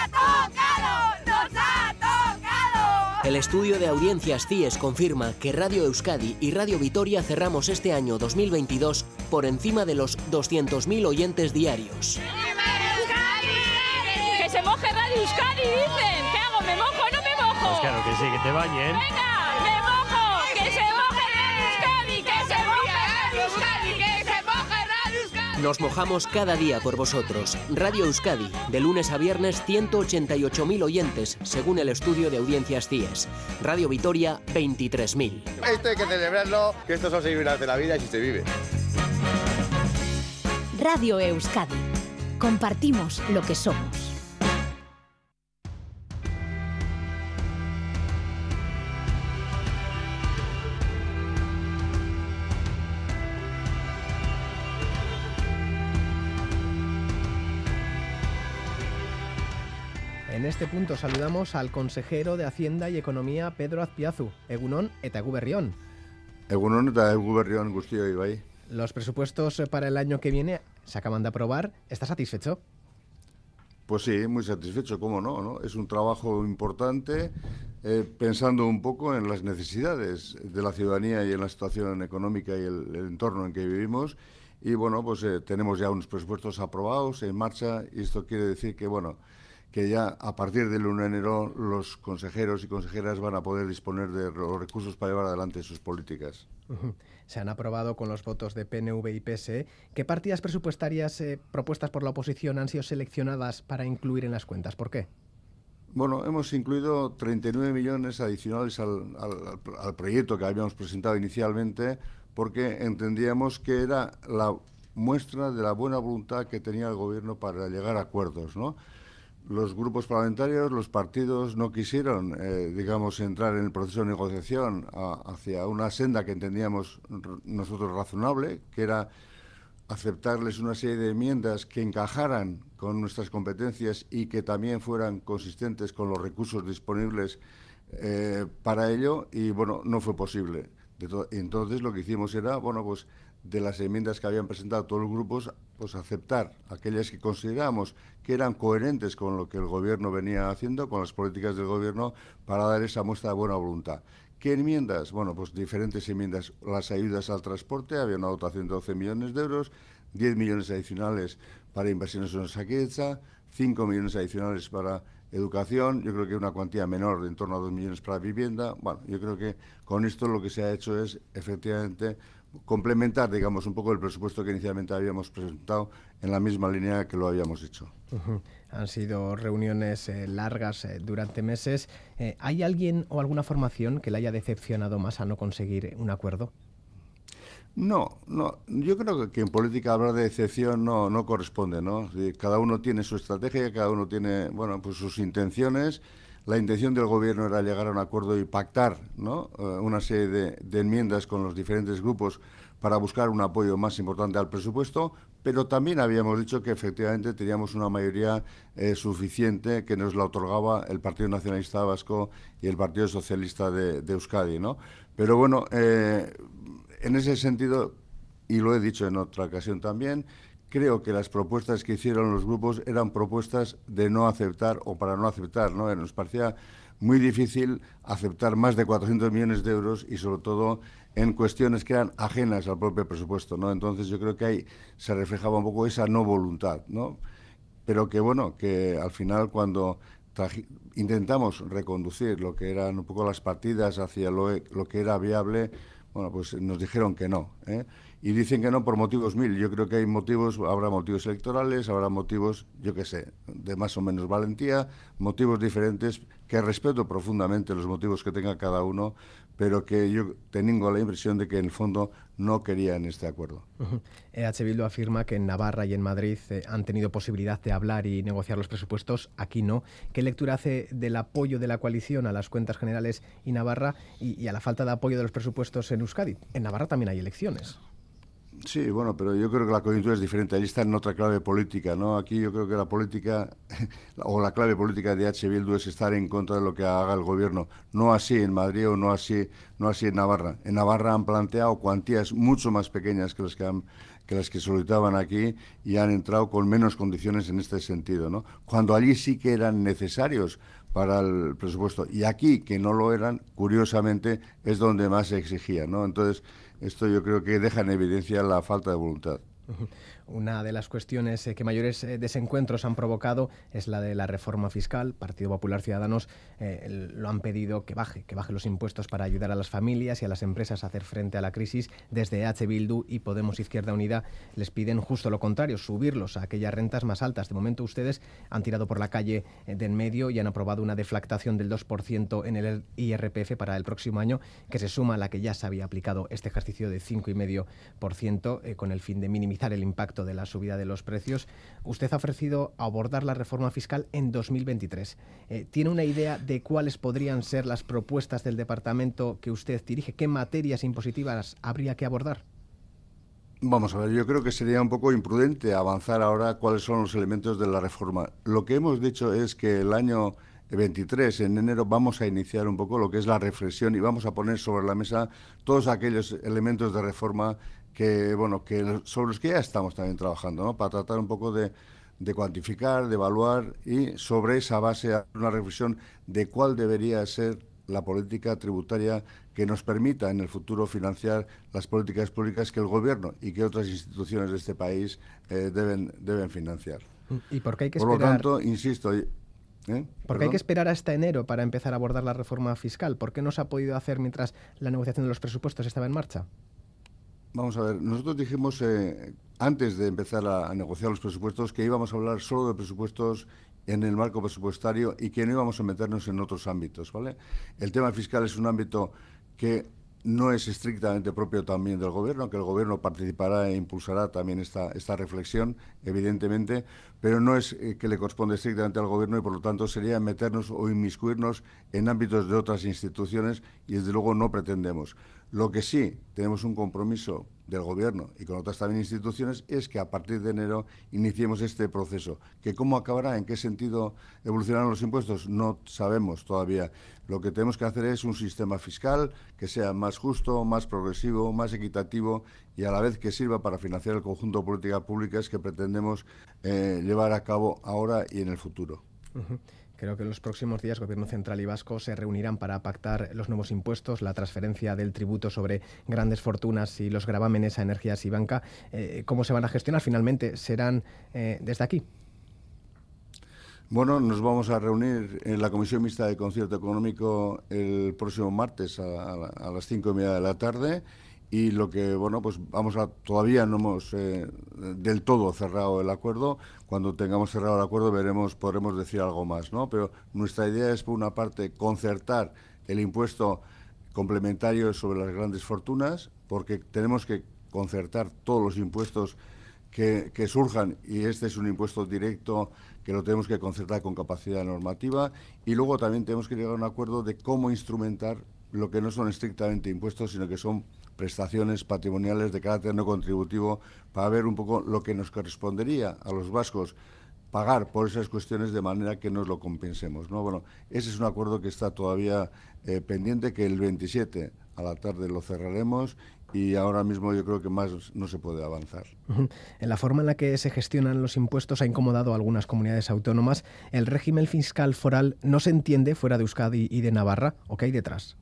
tocado! ¡Nos ha tocado! El estudio de audiencias CIES confirma que Radio Euskadi y Radio Vitoria cerramos este año 2022 por encima de los 200.000 oyentes diarios. ¡Que se moje Radio Euskadi, dicen! ¿Qué hago? ¿Me mojo Pues claro que sí, que te bañen. ¡Venga! ¡Me mojo! ¡Que se moje Radio Euskadi! ¡Que se moje Radio Euskadi! ¡Que se moje Radio Euskadi! Nos mojamos cada día por vosotros. Radio Euskadi, de lunes a viernes 188.000 oyentes, según el estudio de audiencias CIES. Radio Vitoria, 23.000. Esto hay que celebrarlo, que estos son seis de la vida y si se vive. Radio Euskadi. Compartimos lo que somos. Este punto saludamos al consejero de Hacienda y Economía, Pedro Azpiazu. Egunon eta Eguberrión. Egunon eta Eguberrión guztioi bai. Los presupuestos para el año que viene se acaban de aprobar. ¿Está satisfecho? Pues sí, muy satisfecho, cómo no, ¿no? Es un trabajo importante, eh, pensando un poco en las necesidades de la ciudadanía y en la situación económica y el, el entorno en que vivimos. Y bueno, pues eh, tenemos ya unos presupuestos aprobados, en marcha, y esto quiere decir que, bueno, que ya a partir del 1 de enero los consejeros y consejeras van a poder disponer de los recursos para llevar adelante sus políticas. Se han aprobado con los votos de PNV y PSE. ¿Qué partidas presupuestarias eh, propuestas por la oposición han sido seleccionadas para incluir en las cuentas? ¿Por qué? Bueno, hemos incluido 39 millones adicionales al, al, al, proyecto que habíamos presentado inicialmente porque entendíamos que era la muestra de la buena voluntad que tenía el Gobierno para llegar a acuerdos, ¿no? Los grupos parlamentarios, los partidos no quisieron, eh, digamos, entrar en el proceso de negociación a, hacia una senda que entendíamos nosotros razonable, que era aceptarles una serie de enmiendas que encajaran con nuestras competencias y que también fueran consistentes con los recursos disponibles eh, para ello y bueno, no fue posible. Entonces lo que hicimos era, bueno, pues de las enmiendas que habían presentado todos los grupos, pues aceptar aquellas que consideramos que eran coherentes con lo que el gobierno venía haciendo, con las políticas del gobierno, para dar esa muestra de buena voluntad. ¿Qué enmiendas? Bueno, pues diferentes enmiendas. Las ayudas al transporte, había una dotación de 12 millones de euros, 10 millones adicionales para inversiones en Saquecha, 5 millones adicionales para educación, yo creo que una cuantía menor, de en torno a 2 millones para vivienda. Bueno, yo creo que con esto lo que se ha hecho es efectivamente complementar, digamos, un poco el presupuesto que inicialmente habíamos presentado en la misma línea que lo habíamos hecho. Uh -huh. Han sido reuniones eh, largas eh, durante meses. Eh, ¿Hay alguien o alguna formación que le haya decepcionado más a no conseguir un acuerdo? No, no. Yo creo que, que en política hablar de decepción no, no corresponde, ¿no? Cada uno tiene su estrategia, cada uno tiene, bueno, pues sus intenciones. La intención del gobierno era llegar a un acuerdo y pactar. Uh, una serie de, enmiendas con los diferentes grupos para buscar un apoyo más importante al presupuesto, pero también habíamos dicho que efectivamente teníamos una mayoría eh, suficiente que nos la otorgaba el Partido Nacionalista Vasco y el Partido Socialista de, de Euskadi, ¿no? Pero bueno, eh, en ese sentido, y lo he dicho en otra ocasión también, creo que las propuestas que hicieron los grupos eran propuestas de no aceptar o para no aceptar, ¿no? Nos parecía muy difícil aceptar más de 400 millones de euros y sobre todo en cuestiones que eran ajenas al propio presupuesto, ¿no? Entonces yo creo que ahí se reflejaba un poco esa no voluntad, ¿no? Pero que bueno, que al final cuando intentamos reconducir lo que eran un poco las partidas hacia lo, lo que era viable, bueno, pues nos dijeron que no, ¿eh? Y dicen que no por motivos mil. Yo creo que hay motivos, habrá motivos electorales, habrá motivos, yo qué sé, de más o menos valentía, motivos diferentes, que respeto profundamente los motivos que tenga cada uno, pero que yo tengo la impresión de que en el fondo no querían este acuerdo. Uh -huh. EH Bildu afirma que en Navarra y en Madrid eh, han tenido posibilidad de hablar y negociar los presupuestos, aquí no. ¿Qué lectura hace del apoyo de la coalición a las cuentas generales y Navarra y, y a la falta de apoyo de los presupuestos en Euskadi? En Navarra también hay elecciones. Sí, bueno, pero yo creo que la coyuntura es diferente. Allí está en otra clave política, ¿no? Aquí yo creo que la política, o la clave política de H. Bildu es estar en contra de lo que haga el gobierno. No así en Madrid o no así, no así en Navarra. En Navarra han planteado cuantías mucho más pequeñas que las que han que las que solicitaban aquí y han entrado con menos condiciones en este sentido, ¿no? Cuando allí sí que eran necesarios para el presupuesto y aquí que no lo eran, curiosamente es donde más se exigía, ¿no? Entonces, esto yo creo que deja en evidencia la falta de voluntad. Una de las cuestiones eh, que mayores eh, desencuentros han provocado es la de la reforma fiscal. Partido Popular Ciudadanos eh, lo han pedido que baje, que baje los impuestos para ayudar a las familias y a las empresas a hacer frente a la crisis. Desde H. Bildu y Podemos Izquierda Unida les piden justo lo contrario, subirlos a aquellas rentas más altas. De momento ustedes han tirado por la calle de en medio y han aprobado una deflactación del 2% en el IRPF para el próximo año, que se suma a la que ya se había aplicado este ejercicio de 5,5% eh, con el fin de minimizar el impacto de la subida de los precios. Usted ha ofrecido abordar la reforma fiscal en 2023. Eh, ¿Tiene una idea de cuáles podrían ser las propuestas del departamento que usted dirige? ¿Qué materias impositivas habría que abordar? Vamos a ver, yo creo que sería un poco imprudente avanzar ahora cuáles son los elementos de la reforma. Lo que hemos dicho es que el año 23, en enero, vamos a iniciar un poco lo que es la reflexión y vamos a poner sobre la mesa todos aquellos elementos de reforma que, bueno, que sobre los que ya estamos también trabajando, ¿no? Para tratar un poco de, de cuantificar, de evaluar y sobre esa base una reflexión de cuál debería ser la política tributaria que nos permita en el futuro financiar las políticas públicas que el Gobierno y que otras instituciones de este país eh, deben, deben financiar. ¿Y por qué hay que Por lo tanto, insisto... ¿eh? ¿Por qué hay que esperar hasta enero para empezar a abordar la reforma fiscal? ¿Por qué no se ha podido hacer mientras la negociación de los presupuestos estaba en marcha? Vamos a ver, nosotros dijimos eh, antes de empezar a, negociar los presupuestos que íbamos a hablar solo de presupuestos en el marco presupuestario y que no íbamos a meternos en otros ámbitos, ¿vale? El tema fiscal es un ámbito que no es estrictamente propio también del Gobierno, que el Gobierno participará e impulsará también esta, esta reflexión, evidentemente, pero no es eh, que le corresponde estrictamente al Gobierno y, por lo tanto, sería meternos o inmiscuirnos en ámbitos de otras instituciones y, desde luego, no pretendemos. Lo que sí tenemos un compromiso del Gobierno y con otras también instituciones es que a partir de enero iniciemos este proceso. ¿Que cómo acabará? ¿En qué sentido evolucionarán los impuestos? No sabemos todavía. Lo que tenemos que hacer es un sistema fiscal que sea más justo, más progresivo, más equitativo y a la vez que sirva para financiar el conjunto de políticas públicas que pretendemos eh, llevar a cabo ahora y en el futuro. Creo que en los próximos días Gobierno Central y Vasco se reunirán para pactar los nuevos impuestos, la transferencia del tributo sobre grandes fortunas y los gravámenes a energías y banca. Eh, ¿Cómo se van a gestionar finalmente? ¿Serán eh, desde aquí? Bueno, nos vamos a reunir en la Comisión Mixta de Concierto Económico el próximo martes a, a, a las cinco y media de la tarde y lo que bueno pues vamos a todavía no hemos eh, del todo cerrado el acuerdo. Cuando tengamos cerrado el acuerdo veremos podremos decir algo más no pero nuestra idea es por una parte concertar el impuesto complementario sobre las grandes fortunas porque tenemos que concertar todos los impuestos que, que surjan y este es un impuesto directo que lo tenemos que concertar con capacidad normativa. Y luego también tenemos que llegar a un acuerdo de cómo instrumentar lo que no son estrictamente impuestos sino que son prestaciones patrimoniales de carácter no contributivo para ver un poco lo que nos correspondería a los vascos pagar por esas cuestiones de manera que nos lo compensemos. ¿no? Bueno, ese es un acuerdo que está todavía eh, pendiente, que el 27 a la tarde lo cerraremos y ahora mismo yo creo que más no se puede avanzar. En la forma en la que se gestionan los impuestos ha incomodado a algunas comunidades autónomas. ¿El régimen fiscal foral no se entiende fuera de Euskadi y de Navarra? ¿O qué hay detrás?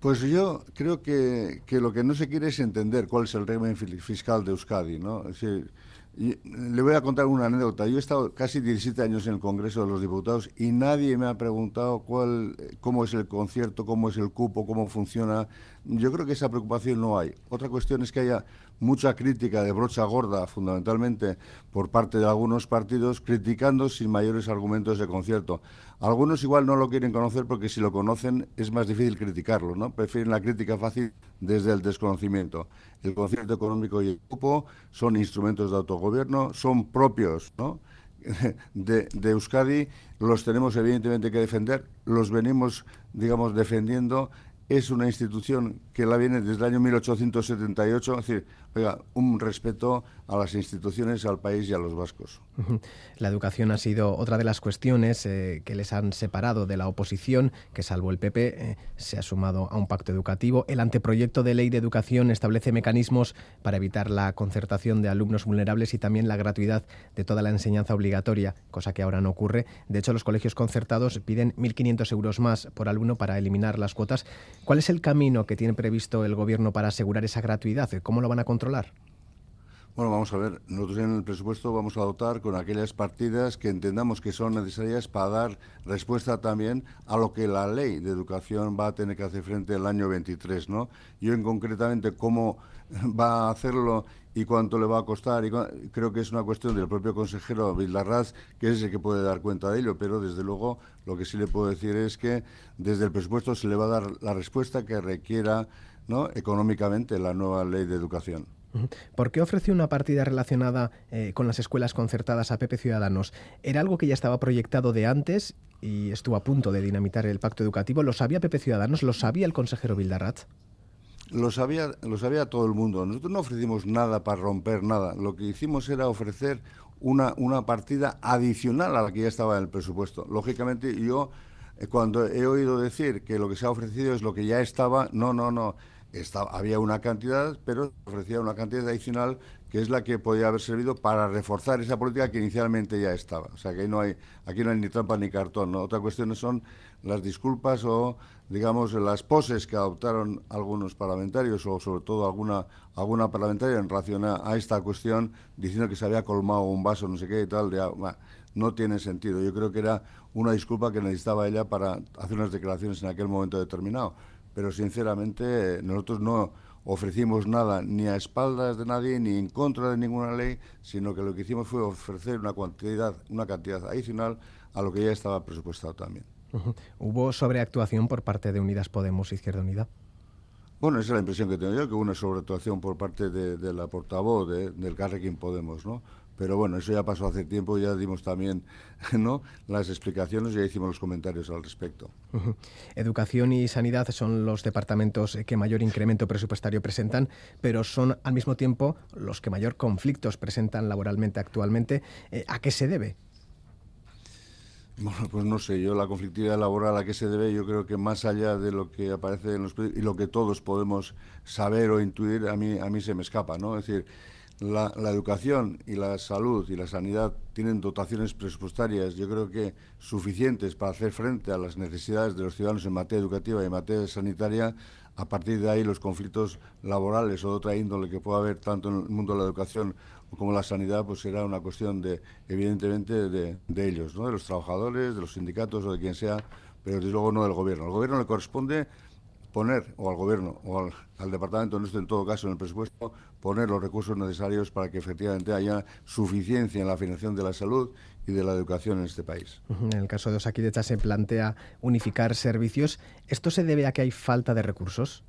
Pues yo creo que, que, lo que no se quiere es entender cuál es el régimen fiscal de Euskadi, ¿no? Decir, le voy a contar una anécdota. Yo he estado casi 17 años en el Congreso de los Diputados y nadie me ha preguntado cuál, cómo es el concierto, cómo es el cupo, cómo funciona. Yo creo que esa preocupación no hay. Otra cuestión es que haya mucha crítica de brocha gorda, fundamentalmente por parte de algunos partidos, criticando sin mayores argumentos de concierto. Algunos igual no lo quieren conocer porque si lo conocen es más difícil criticarlo, ¿no? Prefieren la crítica fácil desde el desconocimiento. El concierto económico y el cupo son instrumentos de autogobierno, son propios, ¿no? De, Euskadi, los tenemos evidentemente que defender, los venimos, digamos, defendiendo. Es una institución que la viene desde el año 1878, es decir, oiga, un respeto a las instituciones, al país y a los vascos. La educación ha sido otra de las cuestiones eh, que les han separado de la oposición, que salvo el PP eh, se ha sumado a un pacto educativo. El anteproyecto de ley de educación establece mecanismos para evitar la concertación de alumnos vulnerables y también la gratuidad de toda la enseñanza obligatoria, cosa que ahora no ocurre. De hecho, los colegios concertados piden 1.500 euros más por alumno para eliminar las cuotas. ¿Cuál es el camino que tiene previsto el Gobierno para asegurar esa gratuidad? ¿Cómo lo van a Bueno, vamos a ver, nosotros en el presupuesto vamos a dotar con aquellas partidas que entendamos que son necesarias para dar respuesta también a lo que la ley de educación va a tener que hacer frente el año 23, ¿no? Yo en concretamente cómo va a hacerlo y cuánto le va a costar, creo que es una cuestión del propio consejero Vildarraz, que es el que puede dar cuenta de ello, pero desde luego lo que sí le puedo decir es que desde el presupuesto se le va a dar la respuesta que requiera ¿no? económicamente la nueva ley de educación. ¿Por qué ofreció una partida relacionada eh, con las escuelas concertadas a PP Ciudadanos? ¿Era algo que ya estaba proyectado de antes y estuvo a punto de dinamitar el pacto educativo? ¿Lo sabía PP Ciudadanos? ¿Lo sabía el consejero Vildarrat? Lo sabía, lo sabía todo el mundo. Nosotros no ofrecimos nada para romper nada. Lo que hicimos era ofrecer una, una partida adicional a la que ya estaba en el presupuesto. Lógicamente, yo eh, cuando he oído decir que lo que se ha ofrecido es lo que ya estaba, no, no, no había una cantidad, pero ofrecía una cantidad adicional que es la que podía haber servido para reforzar esa política que inicialmente ya estaba. O sea que no hay, aquí no hay ni trampa ni cartón. Otra cuestión son las disculpas o, digamos, las poses que adoptaron algunos parlamentarios o sobre todo alguna, alguna parlamentaria en relación a, esta cuestión, diciendo que se había colmado un vaso, no sé qué y tal. De, no tiene sentido. Yo creo que era una disculpa que necesitaba ella para hacer unas declaraciones en aquel momento determinado. Pero sinceramente nosotros no ofrecimos nada ni a espaldas de nadie ni en contra de ninguna ley, sino que lo que hicimos fue ofrecer una cantidad, una cantidad adicional a lo que ya estaba presupuestado también. ¿Hubo sobreactuación por parte de Unidas Podemos Izquierda Unida? Bueno, esa es la impresión que tengo yo, que hubo una sobreactuación por parte de, la portavoz del Carrequín Podemos, ¿no? Pero bueno, eso ya pasó hace tiempo, ya dimos también ¿no? las explicaciones y ya hicimos los comentarios al respecto. Educación y sanidad son los departamentos que mayor incremento presupuestario presentan, pero son al mismo tiempo los que mayor conflictos presentan laboralmente actualmente. Eh, ¿A qué se debe? Bueno, pues no sé, yo la conflictividad laboral a qué se debe, yo creo que más allá de lo que aparece en los y lo que todos podemos saber o intuir, a mí, a mí se me escapa, ¿no? Es decir, la, educación y la salud y la sanidad tienen dotaciones presupuestarias, yo creo que suficientes para hacer frente a las necesidades de los ciudadanos en materia educativa y en materia sanitaria. A partir de ahí, los conflictos laborales o de otra índole que pueda haber tanto en el mundo de la educación como la sanidad, pues será una cuestión de, evidentemente, de, de ellos, ¿no? de los trabajadores, de los sindicatos o de quien sea, pero desde luego no del gobierno. Al gobierno le corresponde poner, o al gobierno, o al, departamento, en todo caso en el presupuesto, poner los recursos necesarios para que efectivamente haya suficiencia en la financiación de la salud y de la educación en este país. En el caso de Osakidecha se plantea unificar servicios. ¿Esto se debe a que hay falta de recursos?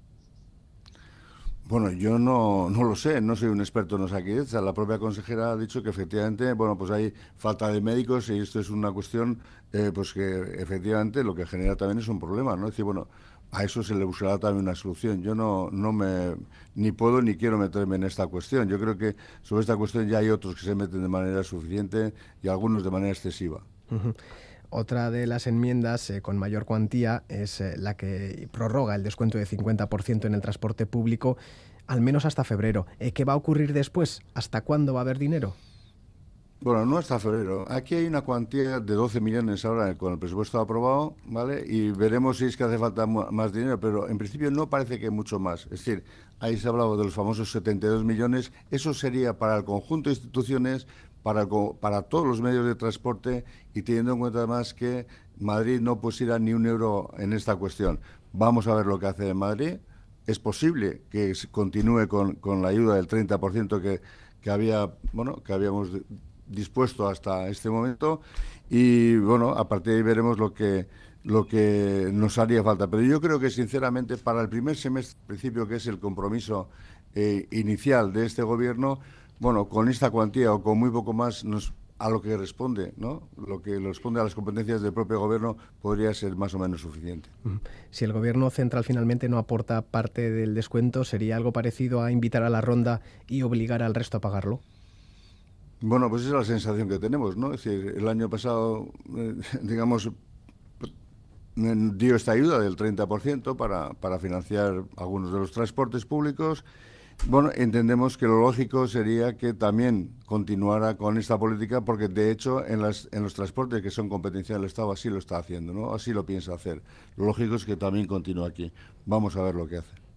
Bueno, yo no, no lo sé, no soy un experto en Osakidecha. La propia consejera ha dicho que efectivamente, bueno, pues hay falta de médicos y esto es una cuestión, eh, pues que efectivamente lo que genera también es un problema, ¿no? Es decir, bueno, a eso se le buscará también una solución. Yo no, no me ni puedo ni quiero meterme en esta cuestión. Yo creo que sobre esta cuestión ya hay otros que se meten de manera suficiente y algunos de manera excesiva. Otra de las enmiendas eh, con mayor cuantía es eh, la que prorroga el descuento de 50% en el transporte público, al menos hasta febrero. Eh, ¿Qué va a ocurrir después? ¿Hasta cuándo va a haber dinero? Bueno, no hasta febrero. Aquí hay una cuantía de 12 millones ahora con el presupuesto aprobado, ¿vale? Y veremos si es que hace falta más dinero, pero en principio no parece que mucho más. Es decir, ahí se ha hablado de los famosos 72 millones. Eso sería para el conjunto de instituciones, para, para todos los medios de transporte y teniendo en cuenta además que Madrid no pusiera ni un euro en esta cuestión. Vamos a ver lo que hace Madrid. Es posible que continúe con, con la ayuda del 30% que, que había, bueno, que habíamos dispuesto hasta este momento y bueno, a partir de ahí veremos lo que lo que nos haría falta. Pero yo creo que sinceramente para el primer semestre, principio que es el compromiso eh, inicial de este gobierno, bueno, con esta cuantía o con muy poco más nos a lo que responde, ¿no? Lo que responde a las competencias del propio gobierno podría ser más o menos suficiente. Si el gobierno central finalmente no aporta parte del descuento, ¿sería algo parecido a invitar a la ronda y obligar al resto a pagarlo? Bueno, pues esa es la sensación que tenemos, ¿no? Es decir, el año pasado, eh, digamos, dio esta ayuda del 30% para, para financiar algunos de los transportes públicos. Bueno, entendemos que lo lógico sería que también continuara con esta política, porque de hecho en, las, en los transportes que son competencia del Estado así lo está haciendo, ¿no? Así lo piensa hacer. Lo lógico es que también continúe aquí. Vamos a ver lo que hace.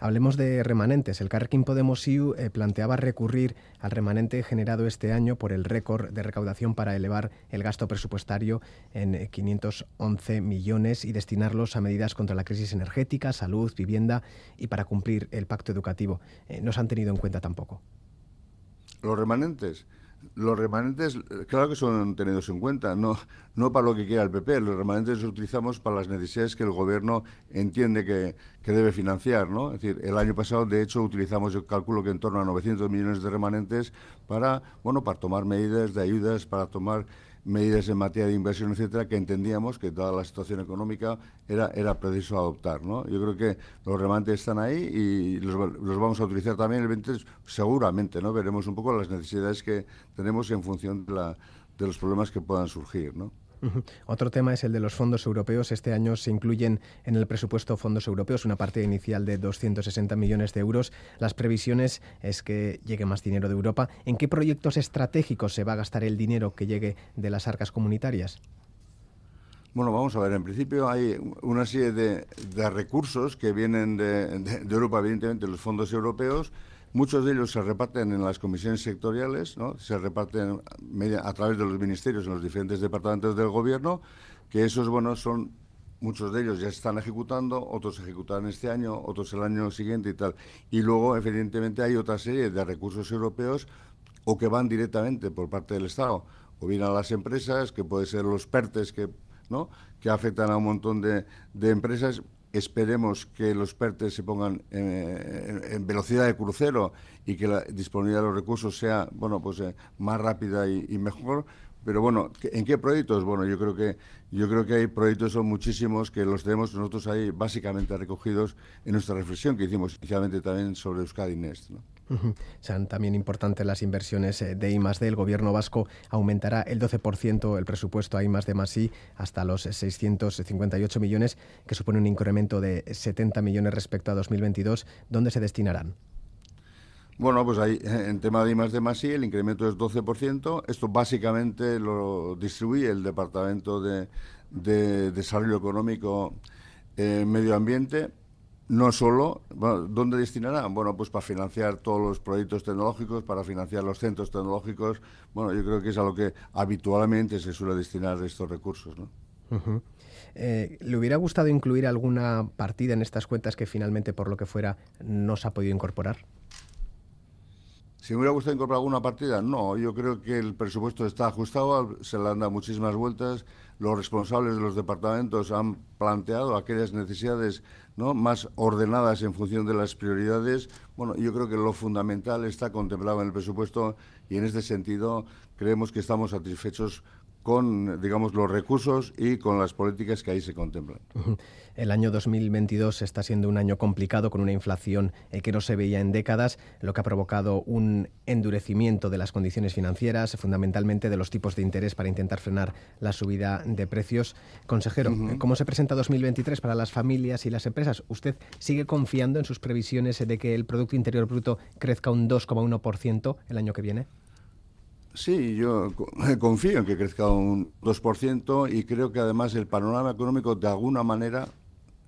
Hablemos de remanentes. El Carrequín Podemos IU eh, planteaba recurrir al remanente generado este año por el récord de recaudación para elevar el gasto presupuestario en 511 eh, millones y destinarlos a medidas contra la crisis energética, salud, vivienda y para cumplir el pacto educativo. Eh, no se han tenido en cuenta tampoco. Los remanentes los remanentes, claro que son tenidos en cuenta, no, no para lo que quiera el PP, los remanentes los utilizamos para las necesidades que el gobierno entiende que, que, debe financiar, ¿no? Es decir, el año pasado, de hecho, utilizamos, yo calculo que en torno a 900 millones de remanentes para, bueno, para tomar medidas de ayudas, para tomar medidas en materia de inversión, etcétera, que entendíamos que toda la situación económica era, era preciso adoptar. ¿no? Yo creo que los remanentes están ahí y los, los vamos a utilizar también el 23, seguramente, ¿no? Veremos un poco las necesidades que tenemos en función de, la, de los problemas que puedan surgir, ¿no? Otro tema es el de los fondos europeos. Este año se incluyen en el presupuesto fondos europeos una parte inicial de 260 millones de euros. Las previsiones es que llegue más dinero de Europa. ¿En qué proyectos estratégicos se va a gastar el dinero que llegue de las arcas comunitarias? Bueno, vamos a ver, en principio hay una serie de, recursos que vienen de, Europa, evidentemente los fondos europeos, muchos de ellos se reparten en las comisiones sectoriales, ¿no? se reparten a través de los ministerios en los diferentes departamentos del gobierno, que esos, bueno, son muchos de ellos ya se están ejecutando, otros se ejecutarán este año, otros el año siguiente y tal. Y luego, evidentemente, hay otra serie de recursos europeos o que van directamente por parte del Estado, o bien a las empresas, que puede ser los PERTES que ¿no? que afectan a un montón de, de empresas. Esperemos que los PERTES se pongan en, velocidad de crucero y que la disponibilidad de los recursos sea bueno, pues, eh, más rápida y, mejor. Pero bueno, ¿en qué proyectos? Bueno, yo creo que yo creo que hay proyectos son muchísimos que los tenemos nosotros ahí básicamente recogidos en nuestra reflexión que hicimos inicialmente también sobre Euskadi Next. Sean también importantes las inversiones eh, de I D. El gobierno vasco aumentará el 12% el presupuesto a I D más I hasta los 658 millones, que supone un incremento de 70 millones respecto a 2022. ¿Dónde se destinarán? Bueno, pues ahí en tema de I más el incremento es 12%. Esto básicamente lo distribuye el Departamento de, Desarrollo Económico eh, Medio Ambiente no solo, ¿dónde destinarán? Bueno, pues para financiar todos los proyectos tecnológicos, para financiar los centros tecnológicos. Bueno, yo creo que es a lo que habitualmente se suele destinar estos recursos, ¿no? Eh, ¿Le hubiera gustado incluir alguna partida en estas cuentas que finalmente, por lo que fuera, no se ha podido incorporar? Si me hubiera gustado incorporar alguna partida, no. Yo creo que el presupuesto está ajustado, se le han dado muchísimas vueltas. Los responsables de los departamentos han planteado aquellas necesidades ¿no? más ordenadas en función de las prioridades. Bueno, yo creo que lo fundamental está contemplado en el presupuesto y en este sentido creemos que estamos satisfechos con, digamos, los recursos y con las políticas que ahí se contemplan. El año 2022 está siendo un año complicado con una inflación eh, que no se veía en décadas, lo que ha provocado un endurecimiento de las condiciones financieras, fundamentalmente de los tipos de interés para intentar frenar la subida de precios. Consejero, ¿cómo se presenta 2023 para las familias y las empresas? ¿Usted sigue confiando en sus previsiones de que el Producto Interior Bruto crezca un 2,1% el año que viene? Sí, yo confío en que crezca un 2% y creo que además el panorama económico de alguna manera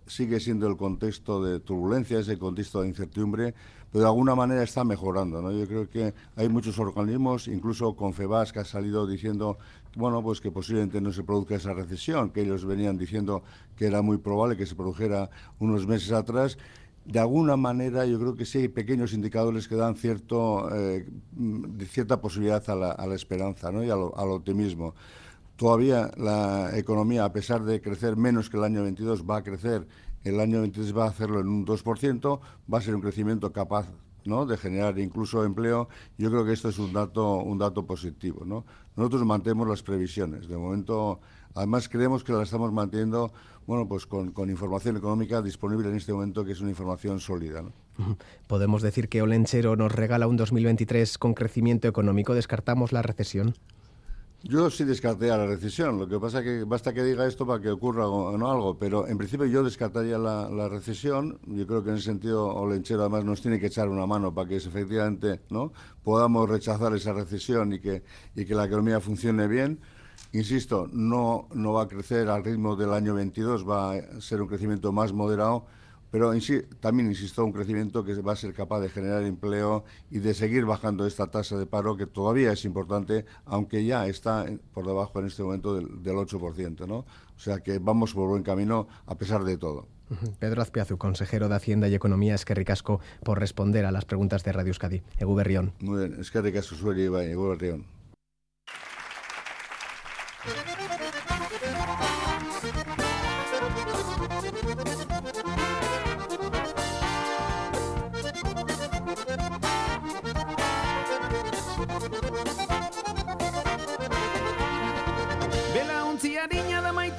sigue siendo el contexto de turbulencia, ese contexto de incertidumbre, pero de alguna manera está mejorando. ¿no? Yo creo que hay muchos organismos, incluso Confebas, que ha salido diciendo bueno, pues que posiblemente no se produzca esa recesión, que ellos venían diciendo que era muy probable que se produjera unos meses atrás de alguna manera yo creo que sí hay pequeños indicadores que dan cierto, eh, cierta posibilidad a la, a la esperanza ¿no? y al, optimismo. Todavía la economía, a pesar de crecer menos que el año 22, va a crecer, el año 23 va a hacerlo en un 2%, va a ser un crecimiento capaz ¿no? de generar incluso empleo. Yo creo que esto es un dato, un dato positivo. ¿no? Nosotros mantenemos las previsiones. De momento, además creemos que las estamos manteniendo bueno, pues con, información económica disponible en este momento, que es una información sólida. Podemos decir que Olenchero nos regala un 2023 con crecimiento económico. ¿Descartamos la recesión? Yo sí descarté a la recesión. Lo que pasa es que basta que diga esto para que ocurra o no algo. Pero en principio yo descartaría la, recesión. Yo creo que en ese sentido Olenchero además nos tiene que echar una mano para que efectivamente no podamos rechazar esa recesión y que, y que la economía funcione bien. Insisto, no, no va a crecer al ritmo del año 22, va a ser un crecimiento más moderado, pero también insisto, un crecimiento que va a ser capaz de generar empleo y de seguir bajando esta tasa de paro que todavía es importante, aunque ya está por debajo en este momento del, del 8%. ¿no? O sea que vamos por buen camino a pesar de todo. Pedro Azpiazu, consejero de Hacienda y Economía, es que ricasco por responder a las preguntas de Radio Euskadi. Egu Berrión. Muy bien, es que ricasco suele Egu Berrión.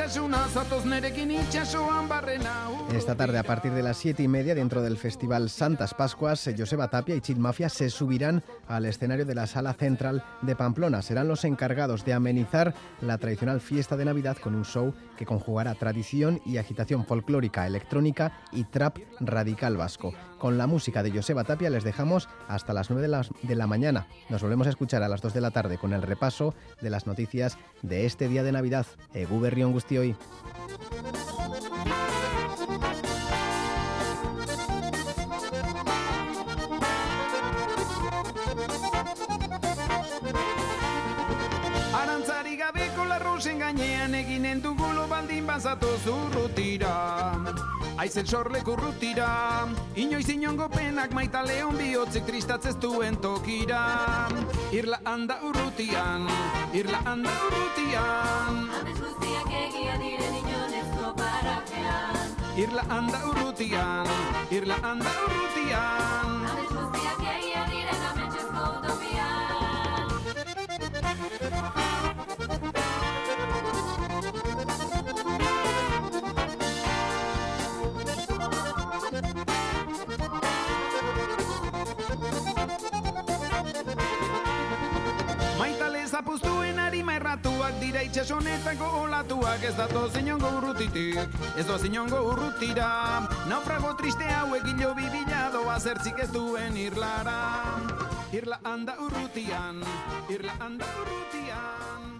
itxasuna, zatoz nerekin itxasuan barrena. Esta tarde, a partir de las siete y media, dentro del Festival Santas Pascuas, Joseba Tapia y Chill Mafia se subirán al escenario de la Sala Central de Pamplona. Serán los encargados de amenizar la tradicional fiesta de Navidad con un show que conjugará tradición y agitación folclórica, electrónica y trap radical vasco. Con la música de Joseba Tapia les dejamos hasta las 9 de la, mañana. Nos volvemos a escuchar a las 2 de la tarde con el repaso de las noticias de este día de Navidad. Eguberri Angustioi. Arantzari gabeko larruzen gainean eginen dugulo baldin bazatu zurrutira Aizen sorleku rutira Inoiz inongo penak maita leon bihotzik tristatzez duen tokira. Irla handa urrutian, irla handa urrutian. Amez guztiak egia diren inonezko Irlanda urrutian, Irlanda urrutian. Amets guztiak egia diren ametsezko utopian Maitale zapuztuen harima erratuak dira itxasonetako olatuak ez datoz inongo urrutitik, ez doaz inongo urrutira. Naufrago triste hauek hilo bibila doa zertzik ez duen irlara. Irla handa urrutian, irla handa urrutian.